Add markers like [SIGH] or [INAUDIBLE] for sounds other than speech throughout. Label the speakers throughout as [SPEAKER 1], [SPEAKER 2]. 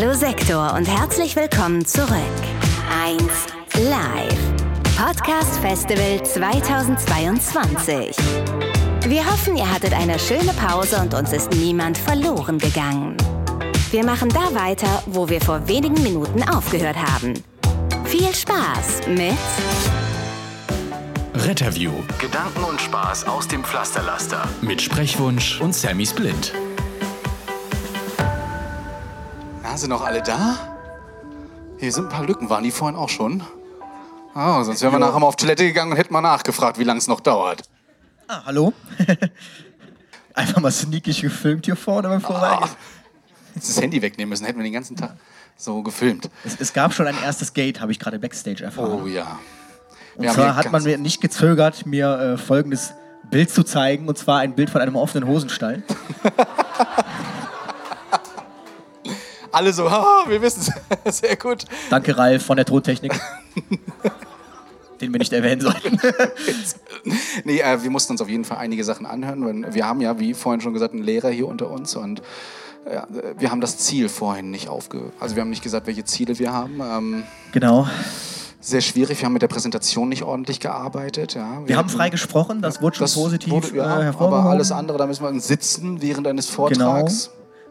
[SPEAKER 1] Hallo Sektor und herzlich willkommen zurück. 1 Live. Podcast Festival 2022. Wir hoffen, ihr hattet eine schöne Pause und uns ist niemand verloren gegangen. Wir machen da weiter, wo wir vor wenigen Minuten aufgehört haben. Viel Spaß mit
[SPEAKER 2] Retterview
[SPEAKER 3] Gedanken und Spaß aus dem Pflasterlaster.
[SPEAKER 2] mit Sprechwunsch und Sammy Splint.
[SPEAKER 4] Na, sind noch alle da? Hier sind ein paar Lücken, waren die vorhin auch schon? Ah, sonst wären wir nachher mal auf Toilette gegangen und hätten mal nachgefragt, wie lange es noch dauert.
[SPEAKER 5] Ah, hallo? [LAUGHS] Einfach mal sneakig gefilmt hier vorne beim Vorbeigehen.
[SPEAKER 4] Ah, jetzt das Handy wegnehmen müssen, hätten wir den ganzen Tag so gefilmt.
[SPEAKER 5] Es, es gab schon ein erstes Gate, habe ich gerade Backstage erfahren.
[SPEAKER 4] Oh ja.
[SPEAKER 5] und
[SPEAKER 4] Wir haben
[SPEAKER 5] zwar hat man mir nicht gezögert, mir äh, folgendes Bild zu zeigen, und zwar ein Bild von einem offenen Hosenstall. [LAUGHS]
[SPEAKER 4] Alle so, haha, wir wissen es. [LAUGHS] Sehr gut.
[SPEAKER 5] Danke, Ralf von der Tontechnik. Den wir nicht erwähnen sollten. [LAUGHS]
[SPEAKER 4] Nee, äh, wir mussten uns auf jeden Fall einige Sachen anhören. Weil wir haben ja, wie vorhin schon gesagt, einen Lehrer hier unter uns und äh, wir haben das Ziel vorhin nicht aufge... Also wir haben nicht gesagt, welche Ziele wir haben. Ähm,
[SPEAKER 5] genau.
[SPEAKER 4] sehr schwierig. Wir haben mit der Präsentation nicht ordentlich gearbeitet. Ja.
[SPEAKER 5] Wir haben frei gesprochen, das wurde schon
[SPEAKER 4] Das
[SPEAKER 5] positiv
[SPEAKER 4] wurde, ja,
[SPEAKER 5] äh,
[SPEAKER 4] aber alles andere, da müssen wir sitzen während eines
[SPEAKER 5] Genau.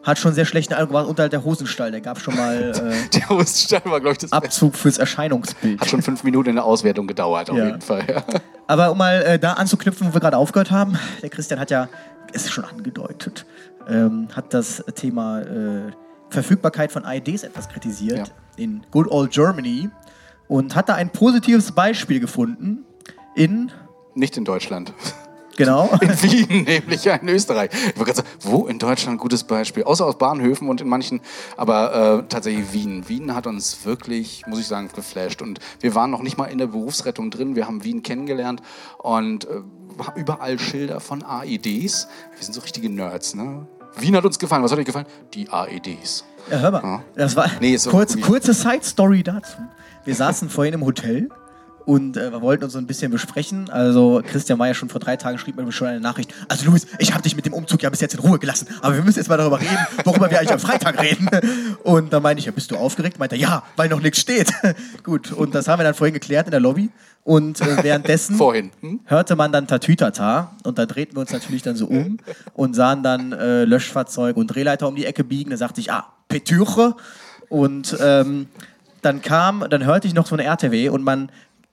[SPEAKER 5] Hat schon sehr schlechten gemacht. Unterhalb der Hosenstall, der gab schon mal [LAUGHS] äh,
[SPEAKER 4] Der Hoststein war, glaube ich, das.
[SPEAKER 5] Abzug fürs Erscheinungsbild.
[SPEAKER 4] Hat schon fünf Minuten in der Auswertung gedauert, auf
[SPEAKER 5] Ja.
[SPEAKER 4] jeden Fall. Ja.
[SPEAKER 5] Aber um mal äh, da anzuknüpfen, wo wir gerade aufgehört haben, der Christian hat ja, es ist schon angedeutet, ähm, hat das Thema äh, Verfügbarkeit von IDs etwas kritisiert
[SPEAKER 4] Ja.
[SPEAKER 5] in Good Old Germany und hat da ein positives Beispiel gefunden in,
[SPEAKER 4] Nicht in Deutschland.
[SPEAKER 5] Genau, [LAUGHS]
[SPEAKER 4] In Wien, nämlich ja in Österreich. Ich wollte gerade sagen, wo in Deutschland ein gutes Beispiel? Außer aus Bahnhöfen und in manchen, aber äh, tatsächlich Wien. Wien hat uns wirklich, muss ich sagen, geflasht. Und wir waren noch nicht mal in der Berufsrettung drin. Wir haben Wien kennengelernt und äh, haben überall Schilder von AEDs. Wir sind so richtige Nerds, ne? Wien hat uns gefallen. Was hat euch gefallen? Die AEDs.
[SPEAKER 5] ja, hör mal,
[SPEAKER 4] Ja.
[SPEAKER 5] das war
[SPEAKER 4] Nee,
[SPEAKER 5] kurz, kurze Side-Story dazu. Wir saßen vorhin im Hotel und äh, wir wollten uns so ein bisschen besprechen. Also Christian Mayer schon vor drei Tagen schrieb mir schon eine Nachricht. Also Luis, ich habe dich mit dem Umzug ja bis jetzt in Ruhe gelassen, aber wir müssen jetzt mal darüber reden, worüber wir eigentlich am Freitag reden. Und da meinte ich, ja, bist du aufgeregt? Meinte er, ja, weil noch nichts steht. [LAUGHS] Gut, und das haben wir dann vorhin geklärt in der Lobby. Und äh, währenddessen [LAUGHS]
[SPEAKER 4] Vorhin. Hm?
[SPEAKER 5] hörte man dann Tatütata und da drehten wir uns natürlich dann so um [LAUGHS] und sahen dann äh, Löschfahrzeug und Drehleiter um die Ecke biegen. Da sagte ich, ah, Petüche. Und ähm, dann kam, dann hörte ich noch so eine RTW und man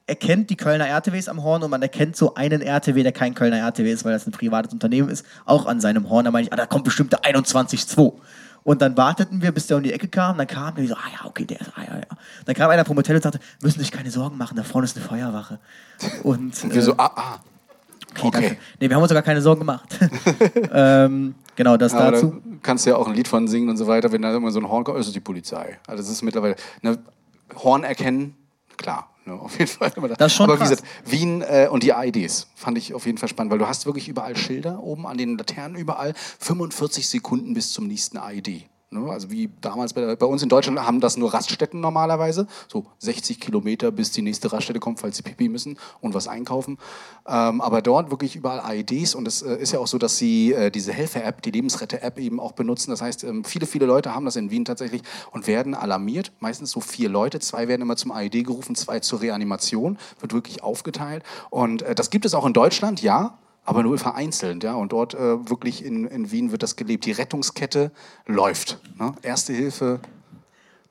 [SPEAKER 5] erkennt die Kölner RTWs am Horn und man erkennt so einen RTW, der kein Kölner RTW ist, weil das ein privates Unternehmen ist, auch an seinem Horn. Da meine ich, ah, da kommt bestimmt der 21.2. Und dann warteten wir, bis der um die Ecke kam. Dann kam der so, ah ja, okay, der ist, ah ja, ja. Dann kam einer vom Hotel und sagte, müssen sich keine Sorgen machen, da vorne ist eine Feuerwache. Und,
[SPEAKER 4] Und [LAUGHS] wir so, ah, ah.
[SPEAKER 5] Okay,
[SPEAKER 4] Okay.
[SPEAKER 5] danke. Nee, wir haben uns sogar keine Sorgen gemacht. [LAUGHS] ähm, genau, das
[SPEAKER 4] Aber
[SPEAKER 5] dazu.
[SPEAKER 4] da kannst du ja auch ein Lied von singen und so weiter. Wenn da immer so ein Horn kommt, ist es die Polizei. Also das ist mittlerweile, ne, Horn erkennen, klar, ne, auf jeden Fall.
[SPEAKER 5] Das ist schon
[SPEAKER 4] Aber wie
[SPEAKER 5] krass.
[SPEAKER 4] gesagt, Wien äh, und die IDs fand ich auf jeden Fall spannend, weil du hast wirklich überall Schilder oben an den Laternen überall, 45 Sekunden bis zum nächsten ID. Ne? Also wie damals bei, bei uns in Deutschland haben das nur Raststätten normalerweise, so 60 Kilometer bis die nächste Raststätte kommt, falls sie pipi müssen und was einkaufen. Ähm, aber dort wirklich überall IDs und es äh, ist ja auch so, dass sie äh, diese Helfer-App, die Lebensretter-App eben auch benutzen. Das heißt, ähm, viele, viele Leute haben das in Wien tatsächlich und werden alarmiert. Meistens so vier Leute, zwei werden immer zum ID gerufen, zwei zur Reanimation, wird wirklich aufgeteilt. Und äh, das gibt es auch in Deutschland, ja aber nur vereinzelt. Ja? Und dort äh, wirklich in, in Wien wird das gelebt. Die Rettungskette läuft. Ne? Erste Hilfe.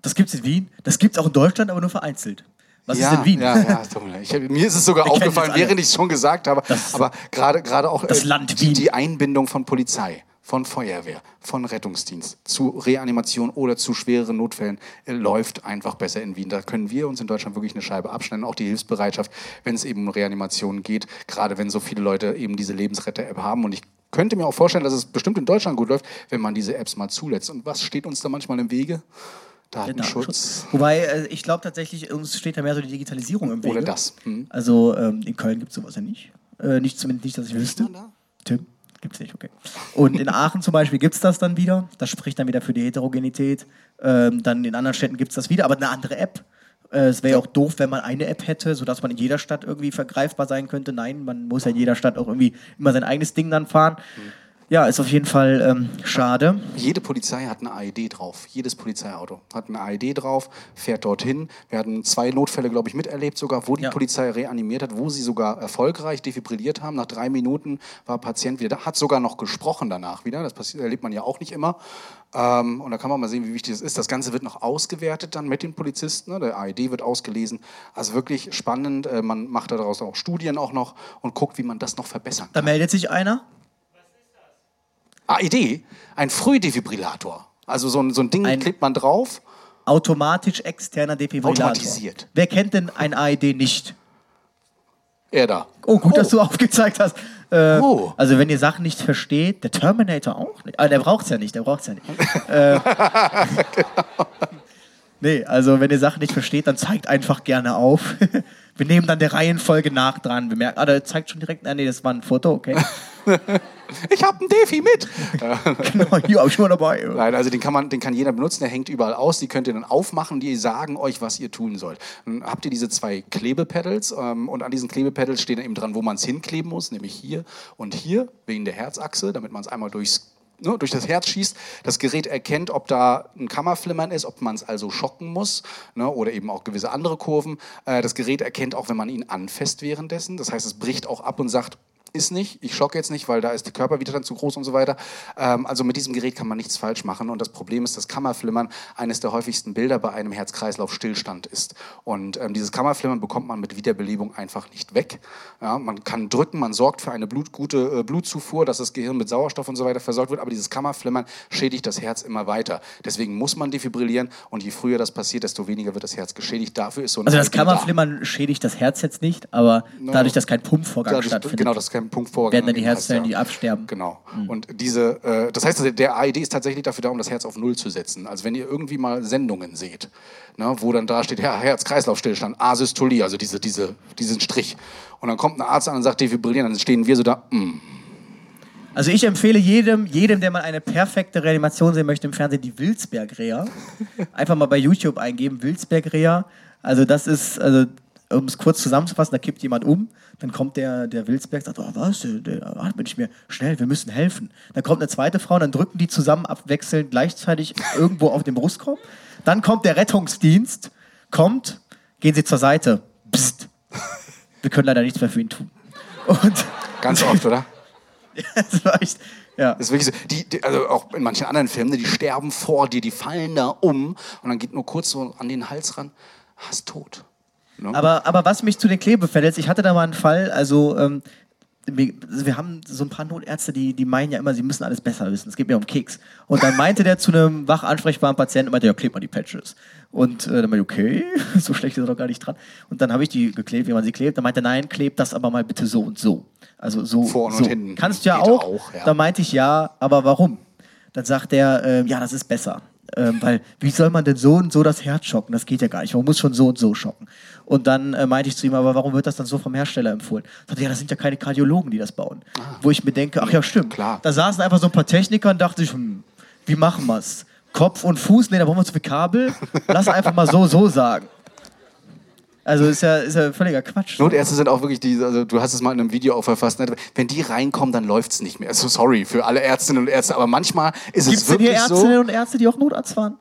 [SPEAKER 5] Das gibt's in Wien, das gibt's auch in Deutschland, aber nur vereinzelt. Was
[SPEAKER 4] ja,
[SPEAKER 5] ist in Wien?
[SPEAKER 4] Ja, ja, ich, mir ist es sogar
[SPEAKER 5] Wir
[SPEAKER 4] aufgefallen,
[SPEAKER 5] das alle.
[SPEAKER 4] während ich es schon gesagt habe. aber gerade auch äh,
[SPEAKER 5] Das Land
[SPEAKER 4] die, die Einbindung von Polizei von Feuerwehr, von Rettungsdienst zu Reanimation oder zu schwereren Notfällen äh, läuft einfach besser in Wien. Da können wir uns in Deutschland wirklich eine Scheibe abschneiden. Auch die Hilfsbereitschaft, wenn es eben um Reanimationen geht, gerade wenn so viele Leute eben diese Lebensretter-App haben. Und ich könnte mir auch vorstellen, dass es bestimmt in Deutschland gut läuft, wenn man diese Apps mal zulässt. Und was steht uns da manchmal im Wege? Datenschutz.
[SPEAKER 5] Wobei, äh, ich glaube tatsächlich, uns steht da mehr so die Digitalisierung im Wege.
[SPEAKER 4] Oder das. Hm.
[SPEAKER 5] Also ähm, in Köln gibt es sowas ja nicht. Äh, nicht zumindest nicht, dass ich wüsste. Tim? Gibt's nicht, okay. Und in Aachen zum Beispiel gibt es das dann wieder. Das spricht dann wieder für die Heterogenität. Ähm, dann in anderen Städten gibt es das wieder, aber eine andere App. Äh, es wäre ja auch doof, wenn man eine App hätte, sodass man in jeder Stadt irgendwie vergreifbar sein könnte. Nein, man muss ja in jeder Stadt auch irgendwie immer sein eigenes Ding dann fahren. Ja, ist auf jeden Fall ähm, schade.
[SPEAKER 4] Jede Polizei hat eine AED drauf. Jedes Polizeiauto hat eine AED drauf, fährt dorthin. Wir hatten zwei Notfälle, glaube ich, miterlebt sogar, wo die
[SPEAKER 5] Ja.
[SPEAKER 4] Polizei reanimiert hat, wo sie sogar erfolgreich defibrilliert haben. Nach drei Minuten war Patient wieder da, hat sogar noch gesprochen danach wieder. Das passiert, erlebt man ja auch nicht immer. Ähm, und da kann man mal sehen, wie wichtig das ist. Das Ganze wird noch ausgewertet dann mit den Polizisten. Ne? Der AED wird ausgelesen. Also wirklich spannend. Äh, man macht daraus auch Studien auch noch und guckt, wie man das noch verbessern
[SPEAKER 5] Da
[SPEAKER 4] kann.
[SPEAKER 5] meldet sich einer.
[SPEAKER 4] AED, ein Frühdefibrillator. Also so ein, so ein Ding
[SPEAKER 5] Ein-
[SPEAKER 4] klebt man drauf.
[SPEAKER 5] Automatisch externer Defibrillator.
[SPEAKER 4] Automatisiert.
[SPEAKER 5] Wer kennt denn ein AED nicht?
[SPEAKER 4] Er da.
[SPEAKER 5] Oh, gut, dass du aufgezeigt hast. Äh,
[SPEAKER 4] Oh.
[SPEAKER 5] Also wenn ihr Sachen nicht versteht, der Terminator auch nicht. Ah, der braucht's ja nicht, der braucht's ja nicht. äh, [LAUGHS] [LAUGHS] nee, also wenn ihr Sachen nicht versteht, dann zeigt einfach gerne auf. [LAUGHS] Wir nehmen dann der Reihenfolge nach dran. Wir merken, ah, der zeigt schon direkt, ah, nee, das war ein Foto, okay.
[SPEAKER 4] Ich habe einen Defi mit. [LAUGHS]
[SPEAKER 5] genau, hier ich schon dabei.
[SPEAKER 4] Nein, also den kann, man, den kann jeder benutzen, der hängt überall aus. Die könnt ihr dann aufmachen, die sagen euch, was ihr tun sollt. Dann habt ihr diese zwei Klebepedals ähm, und an diesen Klebepedals stehen dann eben dran, wo man es hinkleben muss, nämlich hier und hier, wegen der Herzachse, damit man es einmal durchs ne, durch das Herz schießt. Das Gerät erkennt, ob da ein Kammerflimmern ist, ob man es also schocken muss ne, oder eben auch gewisse andere Kurven. Äh, das Gerät erkennt auch, wenn man ihn anfasst währenddessen. Das heißt, es bricht auch ab und sagt, ist nicht, ich schocke jetzt nicht, weil da ist der Körperwiderstand zu groß und so weiter. Ähm, also mit diesem Gerät kann man nichts falsch machen und das Problem ist, dass Kammerflimmern eines der häufigsten Bilder bei einem Herz-Kreislauf-Stillstand ist. Und ähm, dieses Kammerflimmern bekommt man mit Wiederbelebung einfach nicht weg. Ja, man kann drücken, man sorgt für eine Blut, gute äh, Blutzufuhr, dass das Gehirn mit Sauerstoff und so weiter versorgt wird, aber dieses Kammerflimmern schädigt das Herz immer weiter. Deswegen muss man defibrillieren und je früher das passiert, desto weniger wird das Herz geschädigt. Dafür ist so ein
[SPEAKER 5] Also das
[SPEAKER 4] AED da.
[SPEAKER 5] Kammerflimmern schädigt das Herz jetzt nicht, aber dadurch, dass kein Pumpvorgang
[SPEAKER 4] Dadurch-
[SPEAKER 5] stattfindet.
[SPEAKER 4] Genau, das ist kein Punktvorgang.
[SPEAKER 5] Werden dann die
[SPEAKER 4] heißt
[SPEAKER 5] Herzzellen, die absterben.
[SPEAKER 4] Genau. Und diese, äh, das heißt, also der AED ist tatsächlich dafür da, um das Herz auf Null zu setzen. Also wenn ihr irgendwie mal Sendungen seht, ne, wo dann da steht, ja, Herz-Kreislauf-Stillstand, Asystolie, also diese, diese, diesen Strich. Und dann kommt ein Arzt an und sagt, defibrillieren, dann stehen wir so da, mm.
[SPEAKER 5] Also ich empfehle jedem, jedem, der mal eine perfekte Reanimation sehen möchte im Fernsehen, die Wilsberg-Reha. Einfach mal bei YouTube eingeben, Wilsberg-Reha. Also das ist, also um es kurz zusammenzufassen, da kippt jemand um, dann kommt der, der Wilsberg, sagt, oh, was, der, der atmet nicht mehr, schnell, wir müssen helfen. Dann kommt eine zweite Frau, dann drücken die zusammen abwechselnd gleichzeitig irgendwo auf den Brustkorb. Dann kommt der Rettungsdienst, kommt, gehen Sie zur Seite. Psst. Wir können leider nichts mehr für ihn tun. Und
[SPEAKER 4] Ganz oft, oder? [LAUGHS]
[SPEAKER 5] das war echt, ja.
[SPEAKER 4] Das ist wirklich so, die, die, also auch in manchen anderen Filmen, ne, die sterben vor dir, die fallen da um und dann geht nur kurz so an den Hals ran, hast tot. Ne?
[SPEAKER 5] Aber, aber was mich zu den Klebefällen jetzt, ich hatte da mal einen Fall, also ähm, wir, wir haben so ein paar Notärzte, die, die meinen ja immer, sie müssen alles besser wissen. Es geht mir um Keks. Und dann meinte der zu einem wach ansprechbaren Patienten, meinte, ja, kleb mal die Patches. Und äh, dann meinte ich, okay, [LAUGHS] so schlecht ist er doch gar nicht dran. Und dann habe ich die geklebt, wie man sie klebt. Dann meinte er, nein, kleb das aber mal bitte so und so. Also so.
[SPEAKER 4] Vorne
[SPEAKER 5] so.
[SPEAKER 4] und hinten.
[SPEAKER 5] Kannst du ja
[SPEAKER 4] Geht
[SPEAKER 5] auch.
[SPEAKER 4] auch, ja.
[SPEAKER 5] Da meinte ich ja, aber warum? Dann sagt er, äh, ja, das ist besser. Ähm, weil, wie soll man denn so und so das Herz schocken? Das geht ja gar nicht. Man muss schon so und so schocken. Und dann äh, meinte ich zu ihm, aber warum wird das dann so vom Hersteller empfohlen? Er sagte, ja, das sind ja keine Kardiologen, die das bauen. Wo ich mir denke, ach ja, stimmt.
[SPEAKER 4] Ah. Klar.
[SPEAKER 5] Da saßen einfach so ein paar Techniker und dachte ich, hm, wie machen wir's? Kopf und Fuß, nee, da brauchen wir zu viel Kabel. Lass einfach mal so, so sagen. Also ist ja, ist ja völliger Quatsch.
[SPEAKER 4] Notärzte sind auch wirklich die, also du hast es mal in einem Video auch verfasst, ne? wenn die reinkommen, dann läuft es nicht mehr. Also sorry für alle Ärztinnen und Ärzte, aber manchmal ist
[SPEAKER 5] Gibt
[SPEAKER 4] es
[SPEAKER 5] es denn hier
[SPEAKER 4] wirklich
[SPEAKER 5] Ärztinnen
[SPEAKER 4] so.
[SPEAKER 5] und Ärzte, die auch Notarzt waren?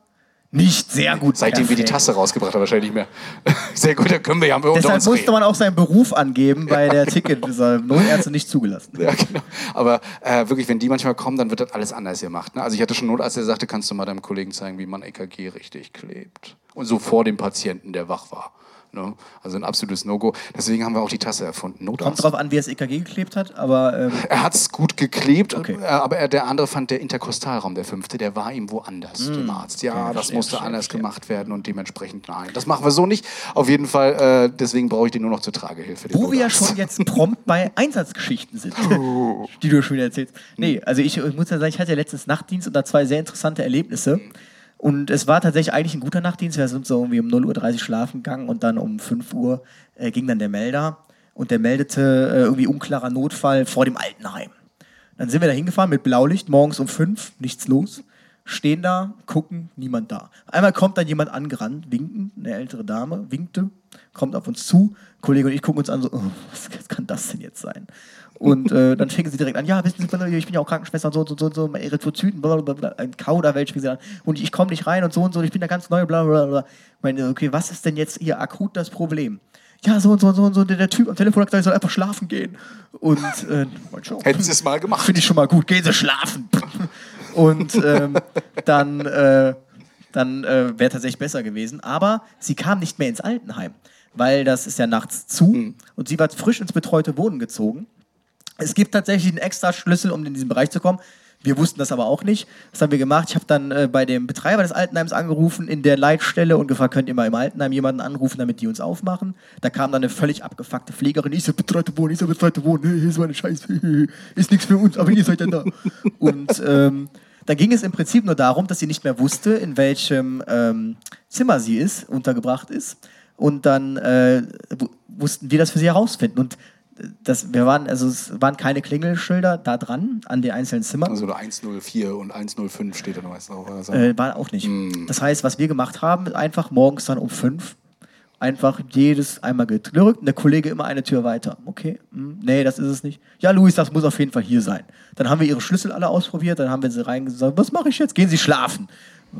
[SPEAKER 5] Nicht sehr gut.
[SPEAKER 4] Seitdem wir die. Tasse rausgebracht haben, wahrscheinlich nicht mehr. [LAUGHS] Sehr gut, da können wir ja unter
[SPEAKER 5] Deshalb
[SPEAKER 4] uns
[SPEAKER 5] musste
[SPEAKER 4] reden.
[SPEAKER 5] man auch seinen Beruf angeben bei der Ticket. Deshalb Notärzte nicht zugelassen.
[SPEAKER 4] Ja, genau. Aber äh, wirklich, wenn die manchmal kommen, dann wird das alles anders gemacht. Ne? Also ich hatte schon einen Notarzt, der sagte, kannst du mal deinem Kollegen zeigen, wie man EKG richtig klebt. Und so vor dem Patienten, der wach war. Ne? Also ein absolutes No-Go. Deswegen haben wir auch die Tasse erfunden.
[SPEAKER 5] Kommt
[SPEAKER 4] Notarzt.
[SPEAKER 5] drauf an, wie es EKG geklebt hat, aber ähm,
[SPEAKER 4] Er hat es gut geklebt,
[SPEAKER 5] Okay.
[SPEAKER 4] äh, aber er, der andere fand, der Interkostalraum, der fünfte, der war ihm woanders, dem Arzt. Ja,
[SPEAKER 5] Mm. Okay,
[SPEAKER 4] das musste
[SPEAKER 5] verstehe,
[SPEAKER 4] anders
[SPEAKER 5] verstehe.
[SPEAKER 4] gemacht werden und dementsprechend nein. Das machen wir so nicht. Auf jeden Fall, äh, deswegen brauche ich den nur noch zur Tragehilfe.
[SPEAKER 5] wo wir ja
[SPEAKER 4] Notarzt.
[SPEAKER 5] schon jetzt prompt bei Einsatzgeschichten sind, [LAUGHS]
[SPEAKER 4] Oh.
[SPEAKER 5] die du schon wieder erzählst. Nee, also ich, ich muss ja sagen, ich hatte ja letztens Nachtdienst und da zwei sehr interessante Erlebnisse. Und es war tatsächlich eigentlich ein guter Nachtdienst. Wir sind so irgendwie um 0.30 Uhr schlafen gegangen und dann um 5 Uhr äh, ging dann der Melder und der meldete äh, irgendwie unklarer Notfall vor dem Altenheim. Dann sind wir da hingefahren mit Blaulicht, morgens um 5, nichts los. Stehen da, gucken, niemand da. Einmal kommt dann jemand angerannt, winken, eine ältere Dame, winkte, kommt auf uns zu. Kollege und ich gucken uns an, so, oh, was, kann das denn jetzt sein? Und äh, dann fingen sie direkt an, ja, wissen Sie, ich bin ja auch Krankenschwester und so und so und so, so Erythrozyten, bla, bla, bla, ein Kauderwelsch, wie sie dann, und ich komme nicht rein und so und so, ich bin da ganz neu, bla bla bla. Ich meine, okay, was ist denn jetzt hier akut das Problem? Ja, so und so und so und so, der, der Typ am Telefon hat gesagt, ich soll einfach schlafen gehen. Und, äh,
[SPEAKER 4] Hätten Sie es mal gemacht.
[SPEAKER 5] Finde ich schon mal gut. Gehen Sie schlafen. Und ähm, dann, äh, dann äh, wäre tatsächlich besser gewesen. Aber sie kam nicht mehr ins Altenheim, weil das ist ja nachts zu
[SPEAKER 4] Hm.
[SPEAKER 5] und sie war frisch ins betreute Wohnen gezogen. Es gibt tatsächlich einen extra Schlüssel, um in diesen Bereich zu kommen. Wir wussten das aber auch nicht. Was haben wir gemacht? Ich habe dann äh, bei dem Betreiber des Altenheims angerufen in der Leitstelle und gefragt, könnt ihr mal im Altenheim jemanden anrufen, damit die uns aufmachen? Da kam dann eine völlig abgefuckte Pflegerin. Ich so, betreute Wohnen, ich so, betreute Wohnen. Hier ist meine Scheiße. [LAUGHS] Ist nichts für uns, aber ihr seid ja da. Und ähm, da ging es im Prinzip nur darum, dass sie nicht mehr wusste, in welchem ähm, Zimmer sie ist, untergebracht ist. Und dann äh, wu- mussten wir das für sie herausfinden. Und das, wir waren, also es waren keine Klingelschilder da dran an den einzelnen Zimmern.
[SPEAKER 4] Also 104 und 105 steht da was drauf. Also.
[SPEAKER 5] Äh, war auch nicht. Das heißt, was wir gemacht haben, einfach morgens dann um fünf einfach jedes einmal gedrückt und der Kollege immer eine Tür weiter. Okay, hm, nee, das ist es nicht. Ja, Luis, das muss auf jeden Fall hier sein. Dann haben wir ihre Schlüssel alle ausprobiert, dann haben wir sie reingesagt, was mache ich jetzt? Gehen Sie schlafen.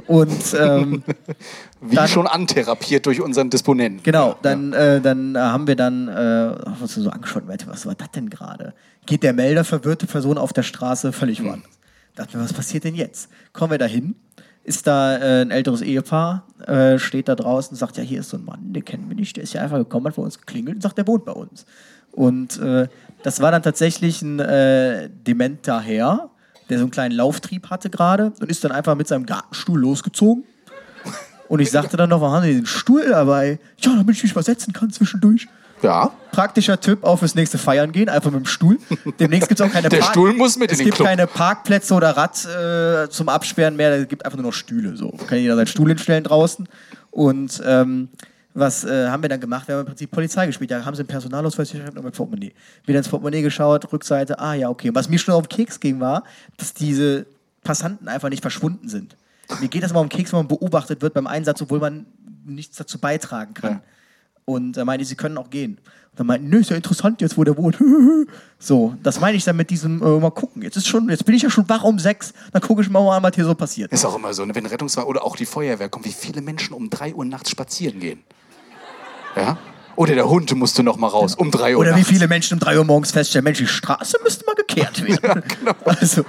[SPEAKER 5] Und ähm, [LAUGHS]
[SPEAKER 4] Wie
[SPEAKER 5] dann-
[SPEAKER 4] schon antherapiert durch unseren Disponenten.
[SPEAKER 5] Genau, dann, äh, dann äh, haben wir dann äh, was so angeschaut, was war das denn gerade? Geht der Melder verwirrte Person auf der Straße völlig woanders. Dachten wir, was passiert denn jetzt? Kommen wir da hin, ist da äh, ein älteres Ehepaar, äh, steht da draußen und sagt, ja, hier ist so ein Mann, den kennen wir nicht, der ist ja einfach gekommen, hat bei uns geklingelt und sagt, der wohnt bei uns. Und äh, das war dann tatsächlich ein äh, dementer Herr, der so einen kleinen Lauftrieb hatte gerade und ist dann einfach mit seinem Gartenstuhl losgezogen. Und ich sagte dann noch, wir haben Sie den Stuhl dabei? Ja, damit ich mich mal setzen kann zwischendurch.
[SPEAKER 4] Ja.
[SPEAKER 5] Praktischer Tipp, auch fürs nächste Feiern gehen, einfach mit dem Stuhl. Demnächst gibt es auch keine [LAUGHS]
[SPEAKER 4] Der Stuhl muss mit
[SPEAKER 5] Es
[SPEAKER 4] in den
[SPEAKER 5] gibt
[SPEAKER 4] Club.
[SPEAKER 5] keine Parkplätze oder Rad äh, zum Absperren mehr, es gibt einfach nur noch Stühle. So. Kann jeder seinen Stuhl hinstellen draußen. Und ähm, was äh, haben wir dann gemacht? Wir haben im Prinzip Polizei gespielt. Da haben sie einen Personalausweis geschrieben und mit Portemonnaie. Wieder ins Portemonnaie geschaut, Rückseite, ah ja, okay. Und was mir schon auf den Keks ging, war, dass diese Passanten einfach nicht verschwunden sind. Mir geht das mal um Keks, wenn man beobachtet wird beim Einsatz, obwohl man nichts dazu beitragen kann. Und er meinte, sie können auch gehen. Und dann meinten, nö, ist ja interessant jetzt, wo der wohnt. [LAUGHS] so, das meine ich dann mit diesem, äh, mal gucken. Jetzt ist schon, jetzt bin ich ja schon wach um sechs, dann gucke ich mal, mal, was hier so passiert.
[SPEAKER 4] Ist auch immer so, ne? wenn Rettungswagen oder auch die Feuerwehr kommt, wie viele Menschen um 3 Uhr nachts spazieren gehen. Ja? Oder der Hund musste noch mal raus, um 3 Uhr
[SPEAKER 5] Oder wie
[SPEAKER 4] nachts.
[SPEAKER 5] viele Menschen um drei Uhr morgens feststellen, Mensch, die Straße müsste mal gekehrt [LAUGHS] werden. Also,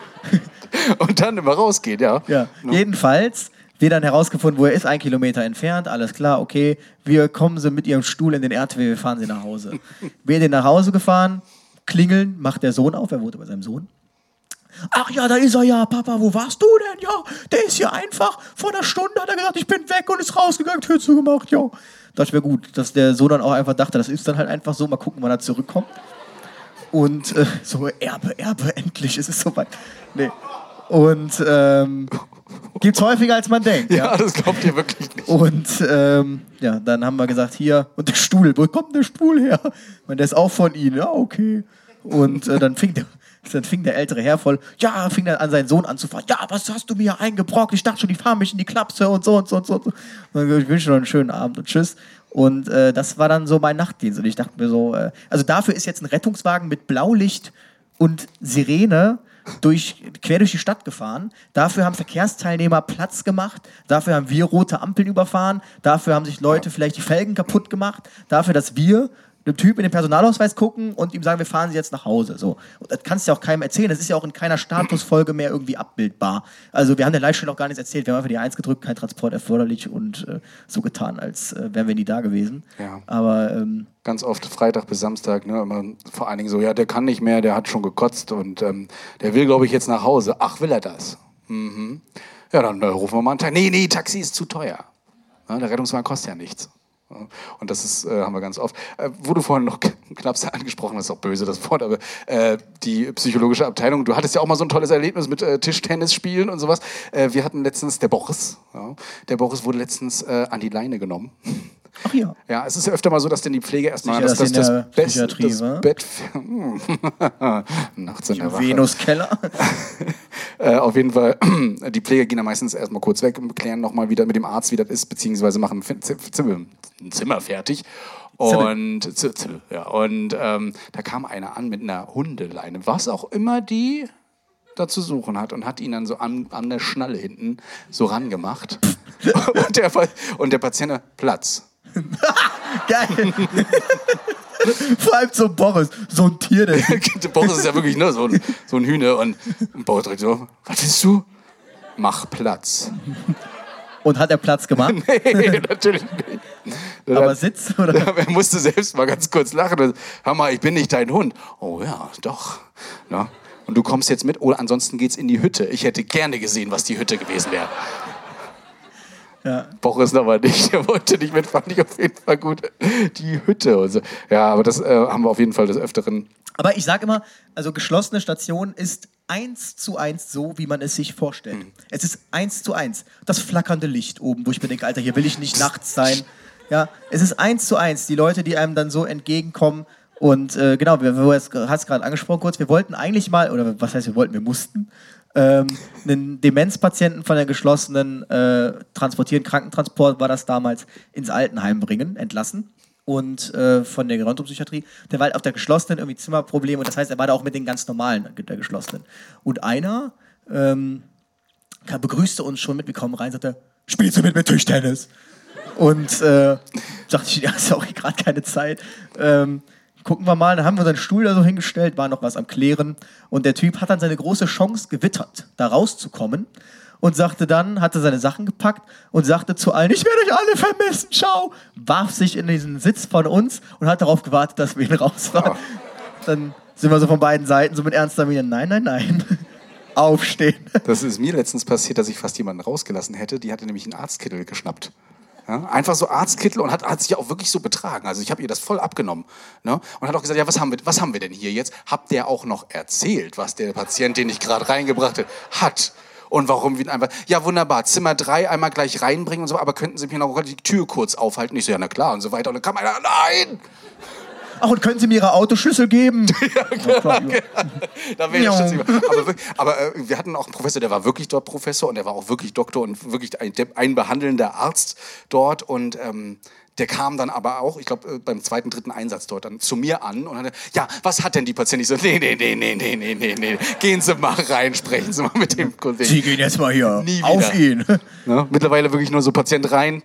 [SPEAKER 4] Und dann immer rausgehen, ja.
[SPEAKER 5] ja. Jedenfalls, wir dann herausgefunden, wo er ist, ein Kilometer entfernt, alles klar, okay, wir kommen sie mit ihrem Stuhl in den RTW, wir fahren sie nach Hause. [LAUGHS] wir sind nach Hause gefahren, klingeln, macht der Sohn auf, er wohnte bei seinem Sohn. Ach ja, da ist er ja, Papa, wo warst du denn? Ja, der ist hier einfach, vor einer Stunde hat er gesagt, ich bin weg und ist rausgegangen, Tür zugemacht, ja. Das wäre gut, dass der Sohn dann auch einfach dachte, das ist dann halt einfach so, mal gucken, wann er zurückkommt. Und äh, so, Erbe, Erbe, endlich ist es soweit. Nee. Und ähm, gibt's häufiger, als man denkt. Ja.
[SPEAKER 4] Ja, das glaubt ihr wirklich nicht.
[SPEAKER 5] Und ähm, ja, dann haben wir gesagt, hier, und der Stuhl, wo kommt der Stuhl her? Und der ist auch von Ihnen, ja, okay. Und äh, dann fing der. Dann fing der ältere Herr voll, ja, fing dann an, seinen Sohn anzufahren. Ja, was hast du mir eingebrockt? Ich dachte schon, die fahren mich in die Klapse und so und so und so. Und dann, ich wünsche noch einen schönen Abend und tschüss. Und äh, das war dann so mein Nachtdienst. Und ich dachte mir so, äh, also dafür ist jetzt ein Rettungswagen mit Blaulicht und Sirene durch, quer durch die Stadt gefahren. Dafür haben Verkehrsteilnehmer Platz gemacht. Dafür haben wir rote Ampeln überfahren. Dafür haben sich Leute vielleicht die Felgen kaputt gemacht. Dafür, dass wir einem Typ in den Personalausweis gucken und ihm sagen, wir fahren Sie jetzt nach Hause. So. Und das kannst du ja auch keinem erzählen. Das ist ja auch in keiner Statusfolge mehr irgendwie abbildbar. Also wir haben der Leitstelle auch gar nichts erzählt. Wir haben einfach die Eins gedrückt, kein Transport erforderlich und äh, so getan, als äh, wären wir nie da gewesen.
[SPEAKER 4] Ja.
[SPEAKER 5] Aber ähm,
[SPEAKER 4] Ganz oft Freitag bis Samstag, ne, immer vor allen Dingen so, ja, der kann nicht mehr, der hat schon gekotzt und ähm, der will, glaube ich, jetzt nach Hause. Ach, will er das? Mhm. Ja, dann äh, rufen wir mal ein Taxi. Nee, nee, Taxi ist zu teuer. Ja, der Rettungswagen kostet ja nichts. Und das ist, äh, haben wir ganz oft. Äh, du vorhin noch [LAUGHS] knapp angesprochen hast, ist auch böse das Wort, aber äh, die psychologische Abteilung, du hattest ja auch mal so ein tolles Erlebnis mit äh, Tischtennis spielen und sowas. Äh, wir hatten letztens, der Boris, ja, der Boris wurde letztens äh, an die Leine genommen.
[SPEAKER 5] Ach ja.
[SPEAKER 4] Ja, es ist ja öfter mal so, dass denn die Pflege erstmal
[SPEAKER 5] Sicher,
[SPEAKER 4] das, das,
[SPEAKER 5] in
[SPEAKER 4] das,
[SPEAKER 5] der
[SPEAKER 4] Best,
[SPEAKER 5] Psychiatrie,
[SPEAKER 4] das
[SPEAKER 5] wa?
[SPEAKER 4] Bett. [LAUGHS] Nachts in der Wache.
[SPEAKER 5] Venuskeller. [LAUGHS]
[SPEAKER 4] Äh, auf jeden Fall, [CLEARS THROAT] die Pfleger gehen dann meistens erstmal kurz weg und klären nochmal wieder mit dem Arzt, wie das ist, beziehungsweise machen ein Zimmer, fertig. Und, ja, und ähm, da kam einer an mit einer Hundeleine, was auch immer die da zu suchen hat und hat ihn dann so an, an der Schnalle hinten so rangemacht. [LAUGHS] und, der, und der Patient, Platz. [LAUGHS]
[SPEAKER 5] Geil. [LAUGHS] Vor allem so Boris, so ein Tier, der [LAUGHS]
[SPEAKER 4] Boris ist ja wirklich nur so ein, so ein Hühner und, und Boris direkt so, was willst du? Mach Platz.
[SPEAKER 5] Und hat er Platz gemacht?
[SPEAKER 4] nee, natürlich nicht. Dann
[SPEAKER 5] Aber
[SPEAKER 4] hat-
[SPEAKER 5] Sitz oder?
[SPEAKER 4] Er musste selbst mal ganz kurz lachen. und, Hör mal, ich bin nicht dein Hund. Oh ja, doch. Na? Und du kommst jetzt mit, oder ansonsten geht's in die Hütte. Ich hätte gerne gesehen, was die Hütte gewesen wäre.
[SPEAKER 5] Ja.
[SPEAKER 4] Boris aber nicht. [LAUGHS] Der wollte nicht mit, fand ich auf jeden Fall gut. Die Hütte und so. Ja, aber das äh, haben wir auf jeden Fall des Öfteren.
[SPEAKER 5] Aber ich sage immer, also geschlossene Station ist eins zu eins so, wie man es sich vorstellt.
[SPEAKER 4] Hm.
[SPEAKER 5] Es ist eins zu eins. Das flackernde Licht oben, wo ich mir denke, Alter, hier will ich nicht nachts sein. Ja, es ist eins zu eins. Die Leute, die einem dann so entgegenkommen. Und äh, genau, wir, du hast es gerade angesprochen kurz, wir wollten eigentlich mal, oder was heißt wir wollten, wir mussten, ähm, einen Demenzpatienten von der geschlossenen äh, transportieren, Krankentransport war das damals, ins Altenheim bringen, entlassen. Und äh, von der Gerontopsychiatrie, der war halt auf der geschlossenen irgendwie Zimmerprobleme und das heißt, er war da auch mit den ganz normalen, der geschlossenen. Und einer ähm, begrüßte uns schon mit, wir kommen rein, sagte, spielst du mit mit Tischtennis? Und äh, sagte ich, [LAUGHS] ja, ist auch gerade keine Zeit. Ähm, gucken wir mal, dann haben wir unseren Stuhl da so hingestellt, war noch was am Klären. Und der Typ hat dann seine große Chance gewittert, da rauszukommen. Und sagte dann, hatte seine Sachen gepackt und sagte zu allen, ich werde euch alle vermissen, ciao. Warf sich in diesen Sitz von uns und hat darauf gewartet, dass wir ihn rausfahren. Dann sind wir so von beiden Seiten so mit ernster Miene, nein, nein, nein. [LAUGHS] Aufstehen.
[SPEAKER 4] Das ist mir letztens passiert, dass ich fast jemanden rausgelassen hätte. Die hatte nämlich einen Arztkittel geschnappt. Ja, einfach so Arztkittel und hat, hat sich auch wirklich so betragen. Also ich habe ihr das voll abgenommen. Ne? Und hat auch gesagt, ja, was haben, wir, was haben wir denn hier jetzt? Habt ihr auch noch erzählt, was der Patient, den ich gerade reingebracht habe, hat? Und warum wir einfach, ja wunderbar, Zimmer 3 einmal gleich reinbringen und so, aber könnten Sie mir noch die Tür kurz aufhalten? Ich so, ja na klar und so weiter. Und dann kam einer, nein!
[SPEAKER 5] Ach, und können Sie mir Ihre Autoschlüssel geben? [LAUGHS] [LAUGHS]
[SPEAKER 4] Da wäre ich
[SPEAKER 5] Ja.
[SPEAKER 4] über. Aber, aber äh, wir hatten auch einen Professor, der war wirklich dort Professor und der war auch wirklich Doktor und wirklich ein, ein behandelnder Arzt dort. Und ähm, der kam dann aber auch, ich glaube, äh, beim zweiten, dritten Einsatz dort dann zu mir an und hatte, ja, was hat denn die Patientin? Ich so, nee, nee, nee, nee, nee, nee, nee, nee. Gehen Sie mal rein, sprechen Sie mal mit dem Kollegen.
[SPEAKER 5] Sie gehen jetzt mal hier
[SPEAKER 4] Nie wieder.
[SPEAKER 5] auf ihn.
[SPEAKER 4] Ne? Mittlerweile wirklich nur so Patient rein.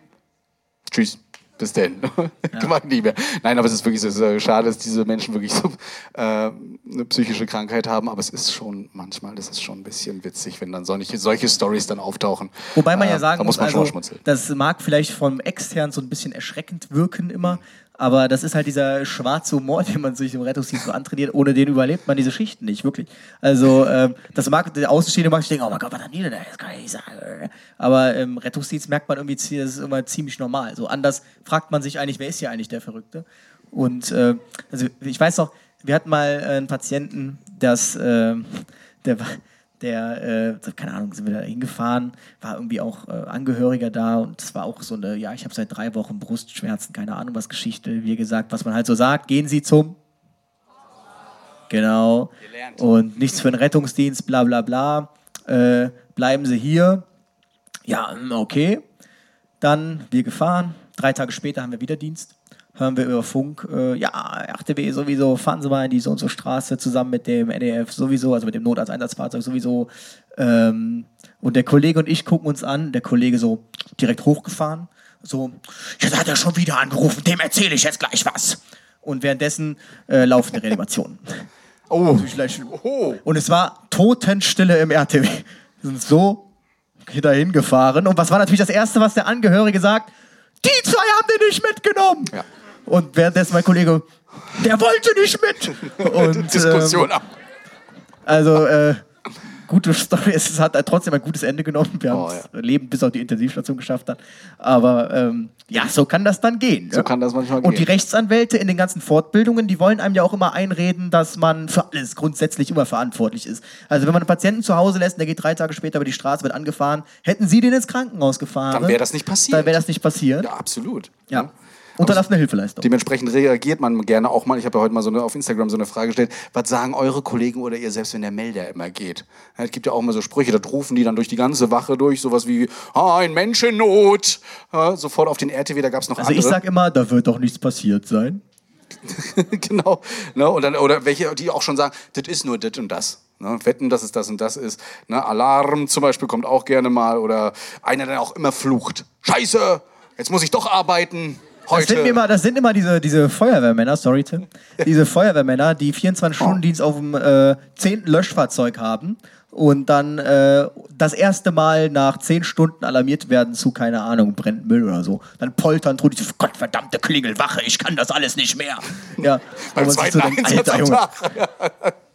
[SPEAKER 4] Tschüss. Bis denn. [LAUGHS] Ja. nie mehr. Nein, aber es ist wirklich so, so schade, dass diese Menschen wirklich so äh, eine psychische Krankheit haben. Aber es ist schon manchmal, das ist schon ein bisschen witzig, wenn dann solche, solche Stories dann auftauchen.
[SPEAKER 5] Wobei man
[SPEAKER 4] Äh,
[SPEAKER 5] ja sagen
[SPEAKER 4] da muss man schon
[SPEAKER 5] also,
[SPEAKER 4] schmunzeln.
[SPEAKER 5] das mag vielleicht vom extern so ein bisschen erschreckend wirken immer, aber das ist halt dieser schwarze Humor, [LAUGHS] den man sich im Rettungsdienst so antrainiert, ohne den überlebt man diese Schichten nicht, wirklich. Also ähm, das mag, der Außenstehende mag sich denken, oh mein Gott, was haben die denn da? Das kann ich nicht sagen. Aber im Rettungsdienst merkt man irgendwie, das ist immer ziemlich normal. So anders fragt man sich eigentlich, wer ist hier eigentlich der Verrückte? Und äh, also ich weiß noch, wir hatten mal äh, einen Patienten, das, äh, der war, der, äh, keine Ahnung, sind wir da hingefahren, war irgendwie auch äh, Angehöriger da und es war auch so eine, ja, ich habe seit drei Wochen Brustschmerzen, keine Ahnung was Geschichte, wie gesagt, was man halt so sagt, gehen Sie zum Genau. Und nichts für den Rettungsdienst, bla bla bla. Äh, bleiben Sie hier. Ja, okay. Dann wir gefahren. Drei Tage später haben wir wieder Dienst. Hören wir über Funk, äh, ja, RTW sowieso, fahren Sie mal in die so und so Straße zusammen mit dem NDF sowieso, also mit dem Notarzteinsatzfahrzeug sowieso. Ähm, und der Kollege und ich gucken uns an, der Kollege so direkt hochgefahren, so, jetzt hat er schon wieder angerufen, dem erzähle ich jetzt gleich was. Und währenddessen äh, laufen die Reanimationen. [LAUGHS]
[SPEAKER 4] Oh.
[SPEAKER 5] Schlimm. Und es war Totenstille im RTW. Wir sind so dahin gefahren. Und was war natürlich das Erste, was der Angehörige sagt? Die zwei haben den nicht mitgenommen.
[SPEAKER 4] Ja.
[SPEAKER 5] Und währenddessen mein Kollege, der wollte nicht mit. Und, [LAUGHS]
[SPEAKER 4] Diskussion
[SPEAKER 5] ähm,
[SPEAKER 4] ab.
[SPEAKER 5] also, äh, gute Story. Es hat trotzdem ein gutes Ende genommen. Wir
[SPEAKER 4] Oh,
[SPEAKER 5] haben das Leben bis auf die Intensivstation geschafft. Dann. Aber ähm, ja, so kann das dann gehen.
[SPEAKER 4] So
[SPEAKER 5] ja.
[SPEAKER 4] kann das manchmal
[SPEAKER 5] Und die
[SPEAKER 4] gehen.
[SPEAKER 5] Rechtsanwälte in den ganzen Fortbildungen, die wollen einem ja auch immer einreden, dass man für alles grundsätzlich immer verantwortlich ist. Also wenn man einen Patienten zu Hause lässt, und der geht drei Tage später über die Straße, wird angefahren, hätten sie den ins Krankenhaus gefahren.
[SPEAKER 4] Dann wäre das nicht passiert.
[SPEAKER 5] Dann wäre das nicht passiert.
[SPEAKER 4] Ja, absolut.
[SPEAKER 5] Ja. Unterlassene Hilfeleistung.
[SPEAKER 4] Dementsprechend reagiert man gerne auch mal. Ich habe ja heute mal so eine, auf Instagram so eine Frage gestellt. Was sagen eure Kollegen oder ihr selbst, wenn der Melder immer geht? Ja, es gibt ja auch immer so Sprüche, da rufen die dann durch die ganze Wache durch, sowas wie ah, ein Mensch in Not. Ja, sofort auf den RTW, da gab es noch
[SPEAKER 5] Also
[SPEAKER 4] andere.
[SPEAKER 5] ich sag immer, da wird doch nichts passiert sein. [LAUGHS]
[SPEAKER 4] genau. Ne? Und dann, oder welche, die auch schon sagen, das ist nur das und das. Ne? Wetten, dass es das und das ist. Ne? Alarm zum Beispiel kommt auch gerne mal. Oder einer, der auch immer flucht. Scheiße, jetzt muss ich doch arbeiten.
[SPEAKER 5] Das sind immer, das sind immer diese, diese Feuerwehrmänner, sorry Tim, diese Feuerwehrmänner, die 24-Stunden-Dienst auf dem äh, 10. Löschfahrzeug haben und dann äh, das erste Mal nach 10 Stunden alarmiert werden zu, keine Ahnung, brennt Müll oder so. Dann poltern, tun die, Gottverdammte Klingelwache, ich kann das alles nicht mehr. [LAUGHS] Ja,
[SPEAKER 4] Beim zweiten
[SPEAKER 5] so denkt,
[SPEAKER 4] Einsatz
[SPEAKER 5] Alter,
[SPEAKER 4] am
[SPEAKER 5] Junge. [LAUGHS]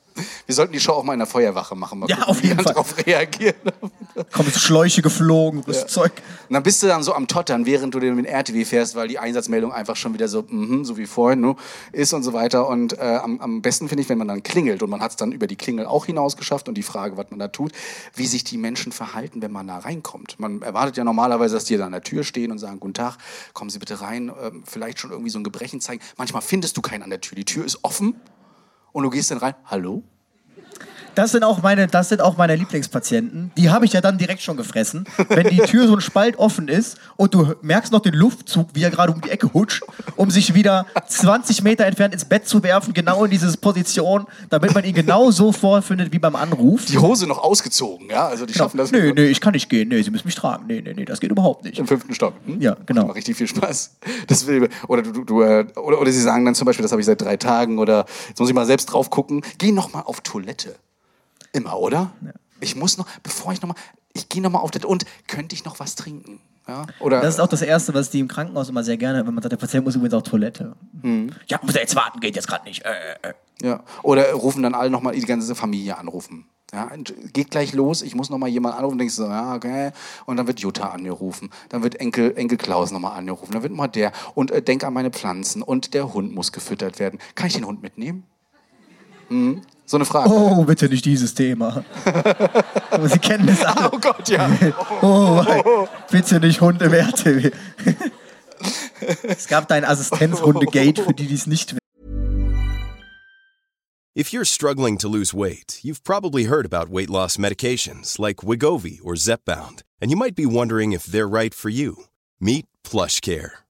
[SPEAKER 4] Wir sollten die Show auch mal in der Feuerwache machen. Mal
[SPEAKER 5] Ja,
[SPEAKER 4] gucken,
[SPEAKER 5] auf
[SPEAKER 4] wie
[SPEAKER 5] jeden
[SPEAKER 4] die
[SPEAKER 5] Fall.
[SPEAKER 4] darauf reagieren. [LAUGHS]
[SPEAKER 5] Kommen Schläuche geflogen, das Zeug.
[SPEAKER 4] Und dann bist du dann so am Tottern, während du den RTW fährst, weil die Einsatzmeldung einfach schon wieder so, mhm, so wie vorhin, ne, ist und so weiter. Und äh, am, am besten finde ich, wenn man dann klingelt und man hat es dann über die Klingel auch hinaus geschafft und die Frage, was man da tut, wie sich die Menschen verhalten, wenn man da reinkommt. Man erwartet ja normalerweise, dass die da an der Tür stehen und sagen, guten Tag, kommen Sie bitte rein, ähm, vielleicht schon irgendwie so ein Gebrechen zeigen. Manchmal findest du keinen an der Tür. Die Tür ist offen und du gehst dann rein, hallo?
[SPEAKER 5] Das sind auch meine, das sind auch meine Lieblingspatienten. Die habe ich ja dann direkt schon gefressen. Wenn die Tür so ein Spalt offen ist und du merkst noch den Luftzug, wie er gerade um die Ecke hutscht, um sich wieder 20 Meter entfernt ins Bett zu werfen, genau in diese Position, damit man ihn genau so vorfindet wie beim Anruf.
[SPEAKER 4] Die Hose noch ausgezogen, ja? Also die
[SPEAKER 5] Genau.
[SPEAKER 4] schaffen das
[SPEAKER 5] Nee, nee, ich kann nicht gehen. Nee, Sie müssen mich tragen. Nee, nee, nee, das geht überhaupt nicht.
[SPEAKER 4] im fünften Stock. Hm?
[SPEAKER 5] Ja, genau.
[SPEAKER 4] Macht richtig viel Spaß. [LAUGHS] Das will, oder, du, du, äh, oder, oder sie sagen dann zum Beispiel, das habe ich seit drei Tagen oder jetzt muss ich mal selbst drauf gucken, geh noch mal auf Toilette. Immer, oder? Ich muss noch, bevor ich noch mal, ich gehe noch mal auf das und könnte ich noch was trinken? Ja? Oder
[SPEAKER 5] Das ist auch das Erste, was die im Krankenhaus immer sehr gerne, wenn man sagt, der Patient muss übrigens auf Toilette. Ja, muss er jetzt warten, geht jetzt gerade nicht. Äh, äh, äh.
[SPEAKER 4] Ja. Oder rufen dann alle nochmal die ganze Familie anrufen. Ja, geht gleich los, ich muss nochmal jemanden anrufen, denkst du so, ja, okay. Und dann wird Jutta angerufen, dann wird Enkel, Enkel Klaus nochmal angerufen, dann wird mal der und äh, denk an meine Pflanzen und der Hund muss gefüttert werden. Kann ich den Hund mitnehmen? Hm? So eine Frage.
[SPEAKER 5] Oh, bitte nicht dieses Thema. Aber Sie kennen das alle. [LAUGHS]
[SPEAKER 4] Oh Gott, ja.
[SPEAKER 5] Oh, bitte nicht Hund im RTW. es gab da ein Assistenzhunde-Gate, für die, die es nicht wissen.
[SPEAKER 6] If you're struggling to lose weight, you've probably heard about weight loss medications like Wigovi or Zepbound, and you might be wondering if they're right for you. Meet PlushCare,